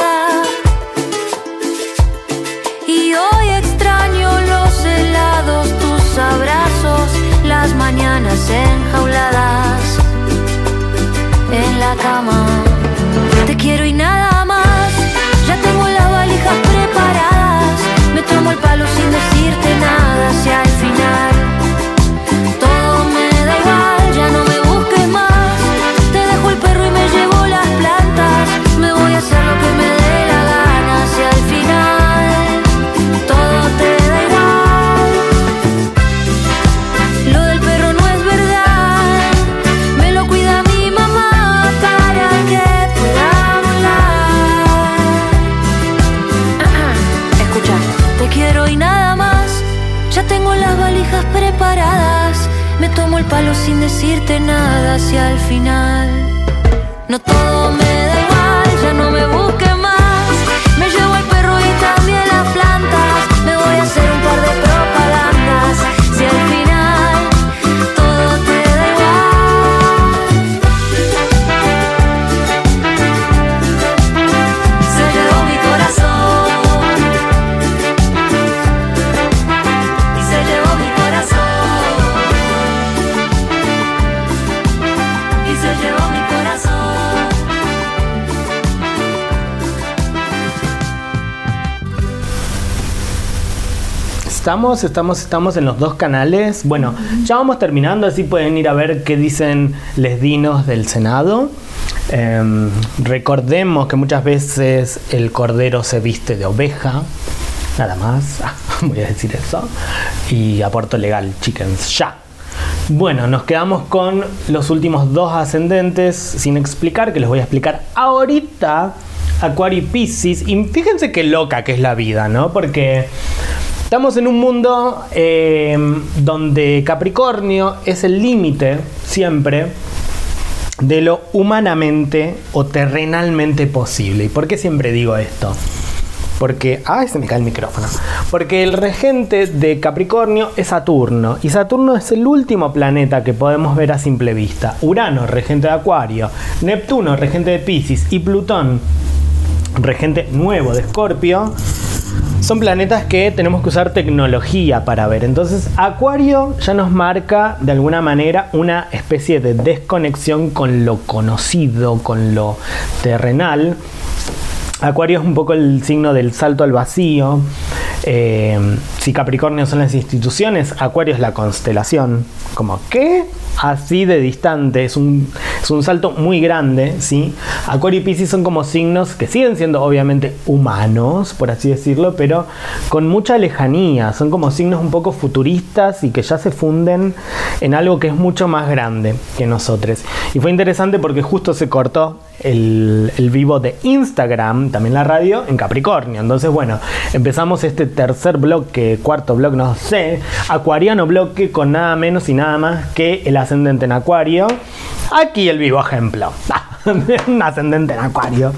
Estamos, estamos, estamos en los dos canales. Bueno, ya vamos terminando, así pueden ir a ver qué dicen les dinos del Senado. Em, recordemos que muchas veces el cordero se viste de oveja, nada más, voy a decir eso. Y aporto legal, chickens, ya. Bueno, nos quedamos con los últimos dos ascendentes sin explicar, que les voy a explicar ahorita. Acuario y Pisces. Y fíjense qué loca que es la vida, ¿no? Porque estamos en un mundo eh, donde Capricornio es el límite siempre de lo humanamente o terrenalmente posible. ¿Y por qué siempre digo esto? Porque, ay, se me cae el micrófono. Porque el regente de Capricornio es Saturno. Y Saturno es el último planeta que podemos ver a simple vista. Urano, regente de Acuario. Neptuno, regente de Pisces. Y Plutón, regente nuevo de Escorpio. Son planetas que tenemos que usar tecnología para ver. Entonces, Acuario ya nos marca de alguna manera una especie de desconexión con lo conocido, con lo terrenal. Acuario es un poco el signo del salto al vacío. Eh, si Capricornio son las instituciones, Acuario es la constelación. Como, ¿qué? Así de distante, es un, es un salto muy grande, ¿sí? Acuario y Pisces son como signos que siguen siendo obviamente humanos, por así decirlo, pero con mucha lejanía, son como signos un poco futuristas y que ya se funden en algo que es mucho más grande que nosotros. Y fue interesante porque justo se cortó el, el vivo de Instagram, también la radio, en Capricornio. Entonces, bueno, empezamos este tercer bloque, cuarto bloque, no sé, acuariano bloque con nada menos y nada más que el ascendente en Acuario. Aquí el vivo ejemplo. Un ascendente en Acuario.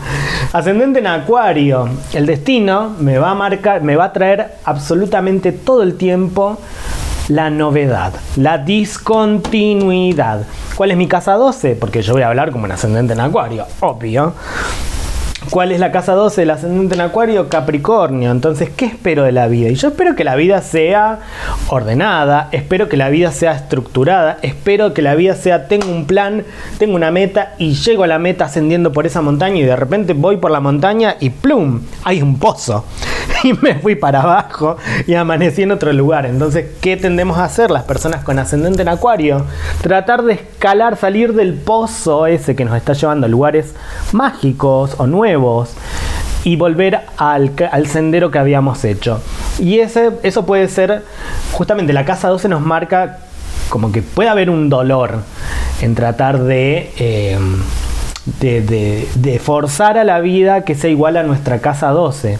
Ascendente en Acuario. El destino me va a marcar, me va a traer absolutamente todo el tiempo la novedad, la discontinuidad. ¿Cuál es mi casa 12? Porque yo voy a hablar como un ascendente en Acuario, obvio. ¿Cuál es la casa 12 del ascendente en Acuario? Capricornio. Entonces, ¿qué espero de la vida? Y yo espero que la vida sea ordenada, espero que la vida sea estructurada, espero que la vida sea, tengo un plan, tengo una meta y llego a la meta ascendiendo por esa montaña y de repente voy por la montaña y ¡plum! Hay un pozo. Y me fui para abajo y amanecí en otro lugar. Entonces, ¿qué tendemos a hacer las personas con ascendente en Acuario? Tratar de escalar, salir del pozo ese que nos está llevando a lugares mágicos o nuevos y volver al, al sendero que habíamos hecho. Y ese, eso puede ser, justamente la casa 12 nos marca como que puede haber un dolor en tratar de, de- de forzar a la vida que sea igual a nuestra casa 12.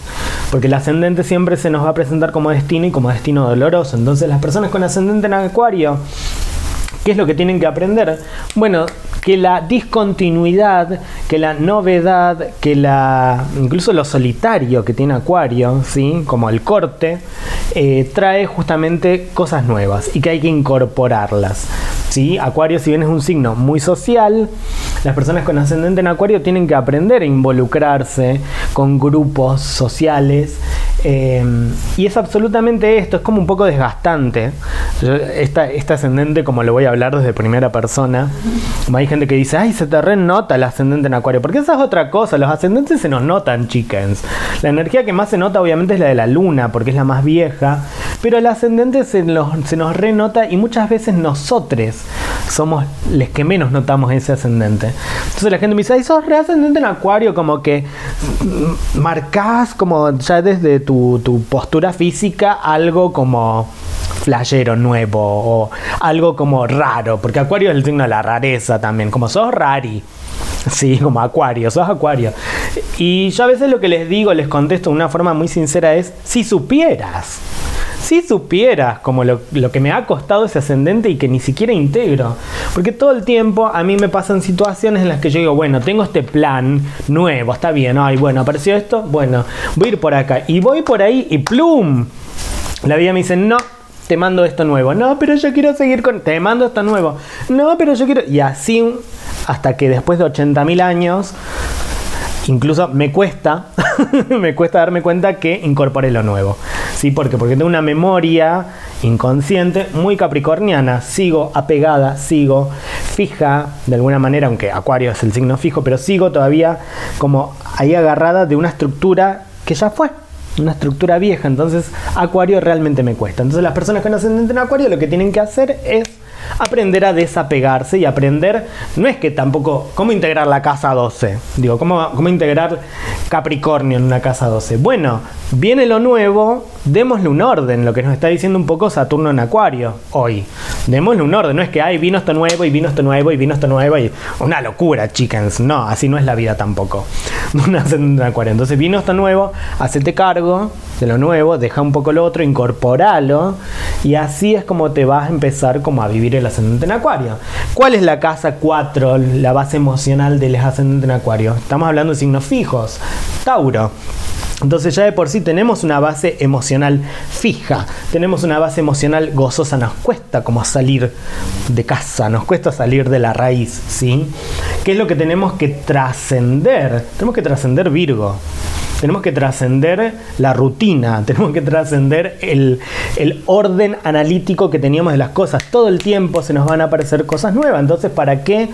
Porque el ascendente siempre se nos va a presentar como destino y como destino doloroso. Entonces las personas con ascendente en acuario ¿Qué es lo que tienen que aprender? Bueno, que la discontinuidad, que la novedad, que la incluso lo solitario que tiene Acuario, ¿sí? como el corte, eh, trae justamente cosas nuevas y que hay que incorporarlas. ¿sí? Acuario, si bien es un signo muy social, las personas con ascendente en Acuario tienen que aprender a involucrarse con grupos sociales. Eh, y es absolutamente esto, es como un poco desgastante. Yo, esta, este ascendente, como lo voy a hablar desde primera persona, hay gente que dice, ay, se te renota el ascendente en Acuario, porque esa es otra cosa, los ascendentes se nos notan, chickens. La energía que más se nota obviamente es la de la luna, porque es la más vieja, pero el ascendente se se nos renota y muchas veces nosotros somos los que menos notamos ese ascendente. Entonces la gente me dice, ay, sos re ascendente en Acuario, como que marcás como ya desde tu, tu postura física algo como flashero nuevo o algo como raro, porque Acuario es el signo de la rareza también, como sos rari. Sí, como acuario, sos acuario. Y yo a veces lo que les digo, les contesto de una forma muy sincera es, si supieras, si supieras como lo, lo que me ha costado ese ascendente y que ni siquiera integro. Porque todo el tiempo a mí me pasan situaciones en las que yo digo, bueno, tengo este plan nuevo, está bien, ay, bueno, apareció esto, bueno, voy a ir por acá. Y voy por ahí y plum. La vida me dice, no, te mando esto nuevo. No, pero yo quiero seguir con... Te mando esto nuevo. No, pero yo quiero... Y así hasta que después de 80.000 años, incluso me cuesta, me cuesta darme cuenta que incorporé lo nuevo. ¿Sí? Porque, porque tengo una memoria inconsciente muy capricorniana. Sigo apegada, sigo fija, de alguna manera, aunque Acuario es el signo fijo, pero sigo todavía como ahí agarrada de una estructura que ya fue una estructura vieja, entonces Acuario realmente me cuesta. Entonces las personas con ascendente en Acuario lo que tienen que hacer es aprender a desapegarse y aprender, no es que tampoco, ¿cómo integrar la casa 12? Digo, ¿cómo, cómo integrar Capricornio en una casa 12? Bueno, viene lo nuevo, démosle un orden, lo que nos está diciendo un poco Saturno en Acuario hoy. Démosle un orden, no es que, ay, vino esto nuevo y vino esto nuevo y vino esto nuevo y una locura, chickens. No, así no es la vida tampoco. En Acuario. Entonces vino esto nuevo, hacete cargo de lo nuevo, deja un poco lo otro, incorporalo y así es como te vas a empezar como a vivir el ascendente en Acuario. ¿Cuál es la casa 4, la base emocional del ascendente en Acuario? Estamos hablando de signos fijos. Tauro. Entonces ya de por sí tenemos una base emocional fija, tenemos una base emocional gozosa, nos cuesta como salir de casa, nos cuesta salir de la raíz, ¿sí? ¿Qué es lo que tenemos que trascender? Tenemos que trascender Virgo. Tenemos que trascender la rutina, tenemos que trascender el, el orden analítico que teníamos de las cosas. Todo el tiempo se nos van a aparecer cosas nuevas. Entonces, ¿para qué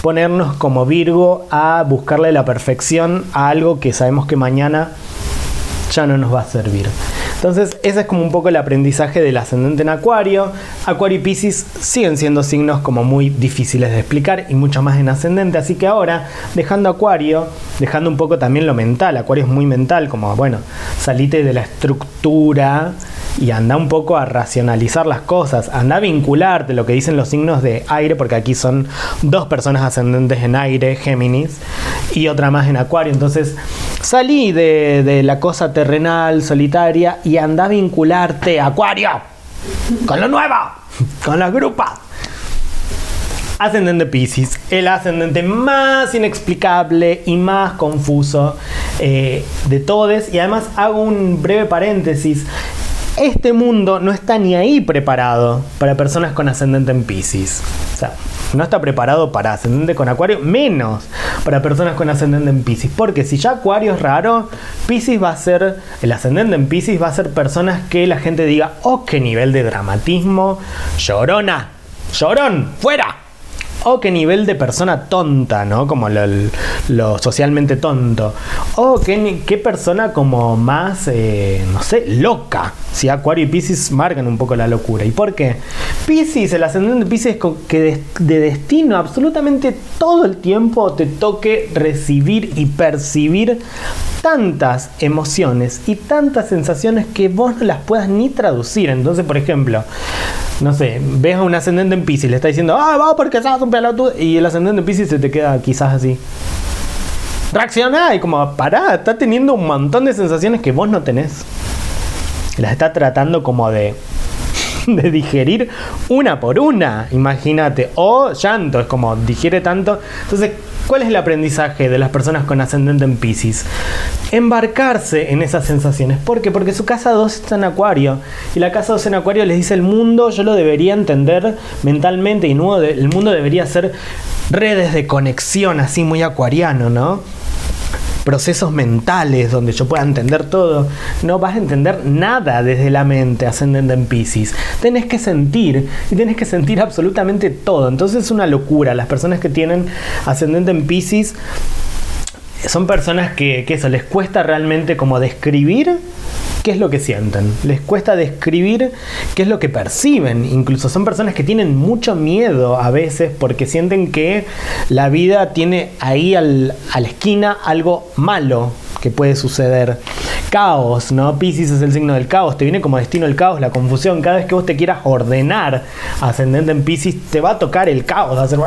ponernos como Virgo a buscarle la perfección a algo que sabemos que mañana ya no nos va a servir. Entonces, ese es como un poco el aprendizaje del ascendente en Acuario. Acuario y Pisces siguen siendo signos como muy difíciles de explicar y mucho más en ascendente. Así que ahora, dejando Acuario, dejando un poco también lo mental, Acuario es muy mental, como bueno, salite de la estructura y anda un poco a racionalizar las cosas, anda a vincularte lo que dicen los signos de aire, porque aquí son dos personas ascendentes en aire, Géminis, y otra más en Acuario. Entonces, salí de, de la cosa terrenal, solitaria, y anda a vincularte, Acuario, con lo nuevo, con las grupas. Ascendente Pisces, el ascendente más inexplicable y más confuso eh, de todos. Y además hago un breve paréntesis. Este mundo no está ni ahí preparado para personas con ascendente en Pisces. No está preparado para ascendente con Acuario, menos para personas con ascendente en Pisces. Porque si ya Acuario es raro, Pisces va a ser, el ascendente en Pisces va a ser personas que la gente diga, oh, qué nivel de dramatismo, llorona, llorón, fuera. O qué nivel de persona tonta, ¿no? Como lo, socialmente tonto. O qué, qué persona como más, eh, no sé, loca. Si Acuario y Pisces marcan un poco la locura. ¿Y por qué? Pisces, el ascendente de Pisces que de, de destino absolutamente todo el tiempo te toque recibir y percibir tantas emociones y tantas sensaciones que vos no las puedas ni traducir. Entonces, por ejemplo, no sé, ves a un ascendente en Pisces, le está diciendo, ah, va porque sos un y el ascendente en Pisces se te queda quizás así. Reacciona y como, pará, está teniendo un montón de sensaciones que vos no tenés. Las está tratando como de, de digerir una por una, imagínate. O llanto, es como digiere tanto. Entonces, ¿cuál es el aprendizaje de las personas con ascendente en Pisces? Embarcarse en esas sensaciones. ¿Por qué? Porque su casa 2 está en Acuario. Y la casa 2 en Acuario les dice el mundo, yo lo debería entender mentalmente y nuevo, el mundo debería ser redes de conexión, así muy acuariano, ¿no? Procesos mentales donde yo pueda entender todo, no vas a entender nada desde la mente ascendente en Pisces. Tenés que sentir y tenés que sentir absolutamente todo. Entonces es una locura. Las personas que tienen ascendente en Pisces son personas que, que eso les cuesta realmente como describir qué es lo que sienten. Les cuesta describir qué es lo que perciben. Incluso son personas que tienen mucho miedo a veces porque sienten que la vida tiene ahí al- a la esquina algo malo que puede suceder. Caos, ¿no? Pisces es el signo del caos, te viene como destino el caos, la confusión. Cada vez que vos te quieras ordenar ascendente en Pisces, te va a tocar el caos, va a hacer...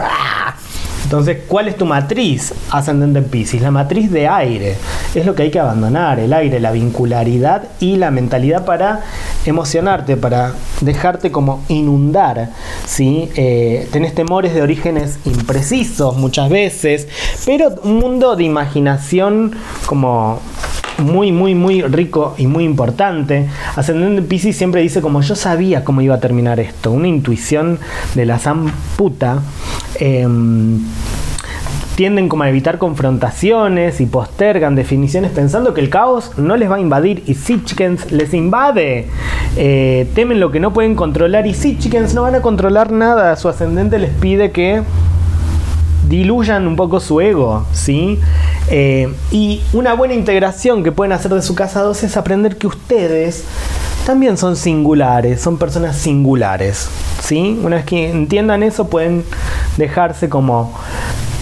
Entonces, ¿cuál es tu matriz ascendente en Pisces? La matriz de aire. Es lo que hay que abandonar, el aire, la vincularidad y la mentalidad para emocionarte, para dejarte como inundar. ¿sí? Eh, tenés temores de orígenes imprecisos muchas veces, pero un mundo de imaginación como muy, muy, muy rico y muy importante. Ascendente en Pisces siempre dice como yo sabía cómo iba a terminar esto. Una intuición de la zamputa. Em, tienden como a evitar confrontaciones y postergan definiciones pensando que el caos no les va a invadir y si chickens les invade. Eh, temen lo que no pueden controlar y si chickens no van a controlar nada. Su ascendente les pide que diluyan un poco su ego, ¿sí? Eh, y una buena integración que pueden hacer de su casa 2 es aprender que ustedes también son singulares, son personas singulares, ¿sí? Una vez que entiendan eso pueden dejarse como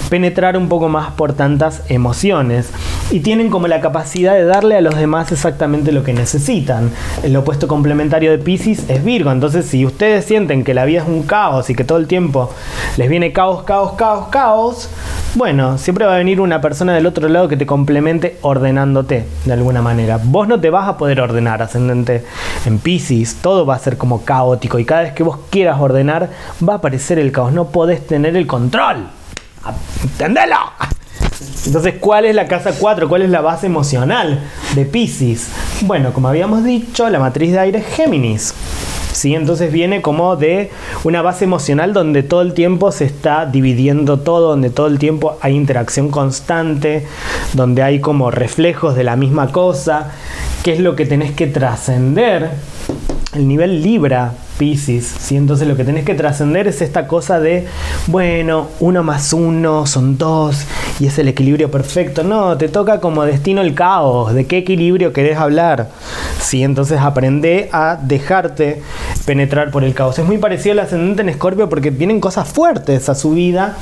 penetrar un poco más por tantas emociones y tienen como la capacidad de darle a los demás exactamente lo que necesitan. El opuesto complementario de Pisces es Virgo, entonces si ustedes sienten que la vida es un caos y que todo el tiempo les viene caos, caos, caos, caos, bueno, siempre va a venir una persona del otro lado que te complemente ordenándote de alguna manera. Vos no te vas a poder ordenar ascendente en Pisces, todo va a ser como caótico y cada vez que vos quieras ordenar va a aparecer el caos, no podés tener el control. ¿Entendelo? Entonces, ¿cuál es la casa 4? ¿Cuál es la base emocional de Pisces? Bueno, como habíamos dicho, la matriz de aire es Géminis. ¿sí? Entonces viene como de una base emocional donde todo el tiempo se está dividiendo todo, donde todo el tiempo hay interacción constante, donde hay como reflejos de la misma cosa, qué es lo que tenés que trascender. El nivel Libra, Pisces, entonces lo que tenés que trascender es esta cosa de, bueno, uno más uno son dos y es el equilibrio perfecto. No, te toca como destino el caos, de qué equilibrio querés hablar. ¿sí? Entonces aprende a dejarte penetrar por el caos. Es muy parecido al ascendente en Escorpio porque vienen cosas fuertes a su vida,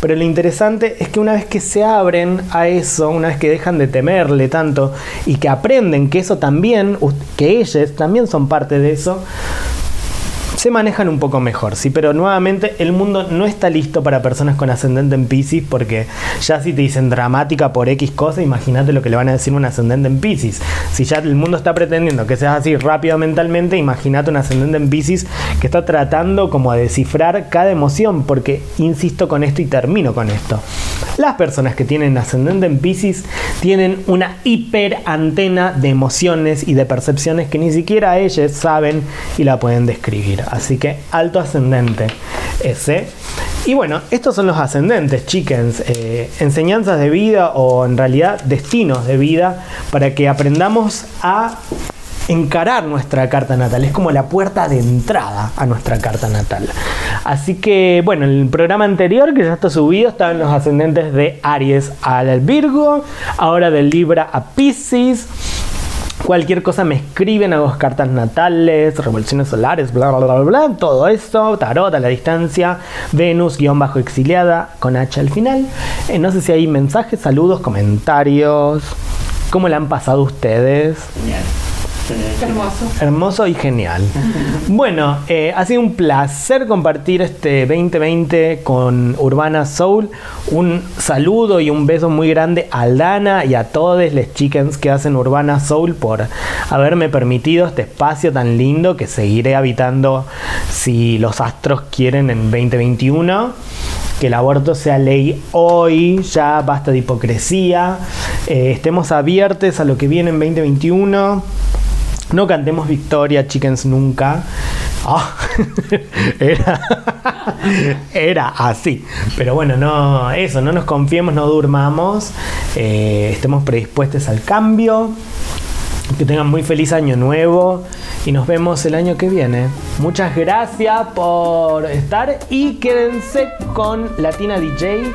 pero lo interesante es que una vez que se abren a eso, una vez que dejan de temerle tanto y que aprenden que eso también, que ellos también son parte de eso, se manejan un poco mejor, sí, pero nuevamente el mundo no está listo para personas con ascendente en Pisces porque ya si te dicen dramática por X cosa, imagínate lo que le van a decir un ascendente en Pisces. Si ya el mundo está pretendiendo que seas así rápido mentalmente, imagínate un ascendente en Pisces que está tratando como de descifrar cada emoción, porque insisto con esto y termino con esto. Las personas que tienen ascendente en Pisces tienen una hiper antena de emociones y de percepciones que ni siquiera ellos saben y la pueden describir. Así que alto ascendente ese. Y bueno, estos son los ascendentes, chickens. eh, enseñanzas de vida o en realidad destinos de vida para que aprendamos a encarar nuestra carta natal. Es como la puerta de entrada a nuestra carta natal. Así que, bueno, en el programa anterior que ya está subido estaban los ascendentes de Aries al Virgo, ahora de Libra a Pisces. Cualquier cosa me escriben, hago cartas natales, revoluciones solares, bla bla bla bla, todo eso, tarot a la distancia, Venus guion bajo exiliada con H al final. Eh, no sé si hay mensajes, saludos, comentarios. ¿Cómo le han pasado ustedes? Genial. Hermoso. Hermoso y genial. Bueno, eh, ha sido un placer compartir este 2020 con Urbana Soul. Un saludo y un beso muy grande a Lana y a todos los chickens que hacen Urbana Soul por haberme permitido este espacio tan lindo que seguiré habitando si los astros quieren en 2021 que el aborto sea ley hoy, ya basta de hipocresía, eh, estemos abiertos a lo que viene en 2021. No cantemos victoria, chickens, nunca. Ah, era, así. Pero bueno, no, eso, no nos confiemos, no durmamos. eh, estemos predispuestos al cambio. Que tengan muy feliz año nuevo. Y nos vemos el año que viene. Muchas gracias por estar. Y quédense con Latina DJ.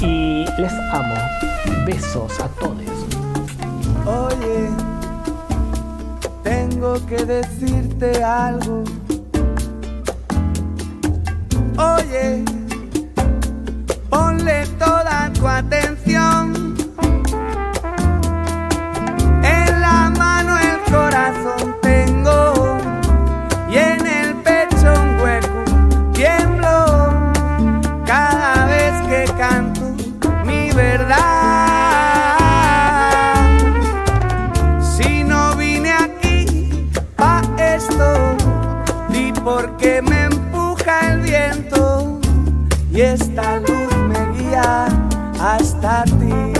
Y les amo. Besos a todos. Tengo que decirte algo. Oye, ponle toda tu atención. Esta luz me guía hasta ti.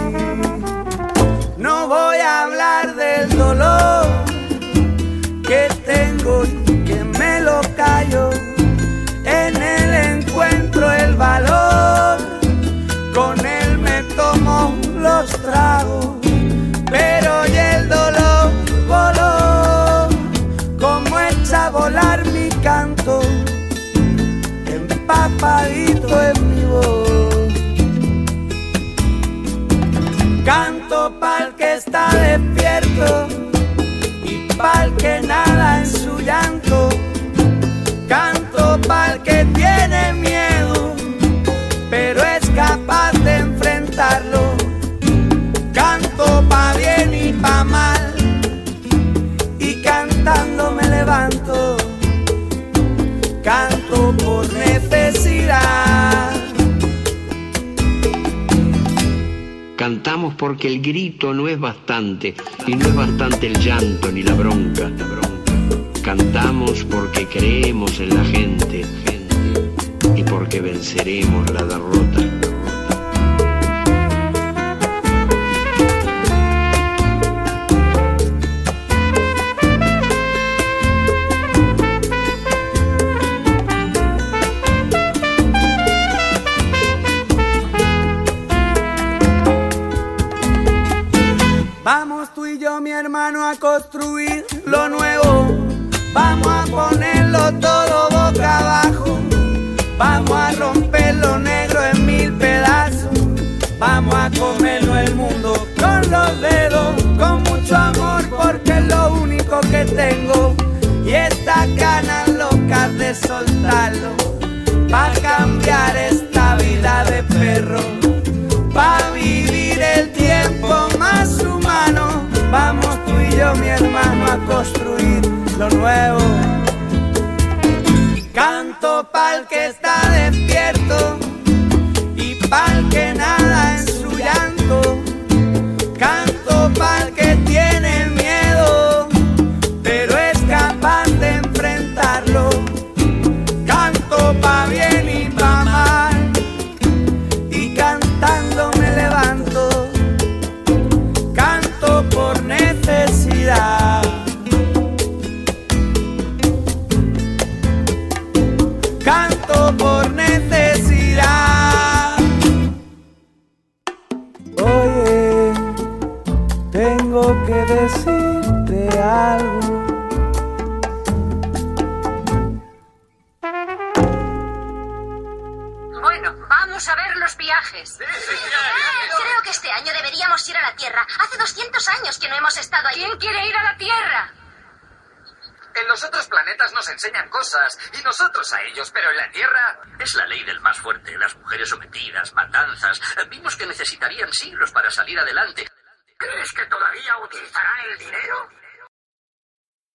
No voy a hablar del dolor que tengo y que me lo callo. En él encuentro el valor, con él me tomo los tragos, pero y el dolor voló, como echa a volar mi canto, empapadito en mi voz. Canto pa'l que está despierto y pa'l que nada en su llanto. Canto pa'l que tiene miedo, pero es capaz de enfrentarlo. Cantamos porque el grito no es bastante, y no es bastante el llanto ni la bronca. Cantamos porque creemos en la gente, y porque venceremos la derrota. intentarlo, pa' cambiar esta vida de perro, pa' vivir el tiempo más humano. Vamos tú y yo, mi hermano, a construir lo nuevo. y nosotros a ellos, pero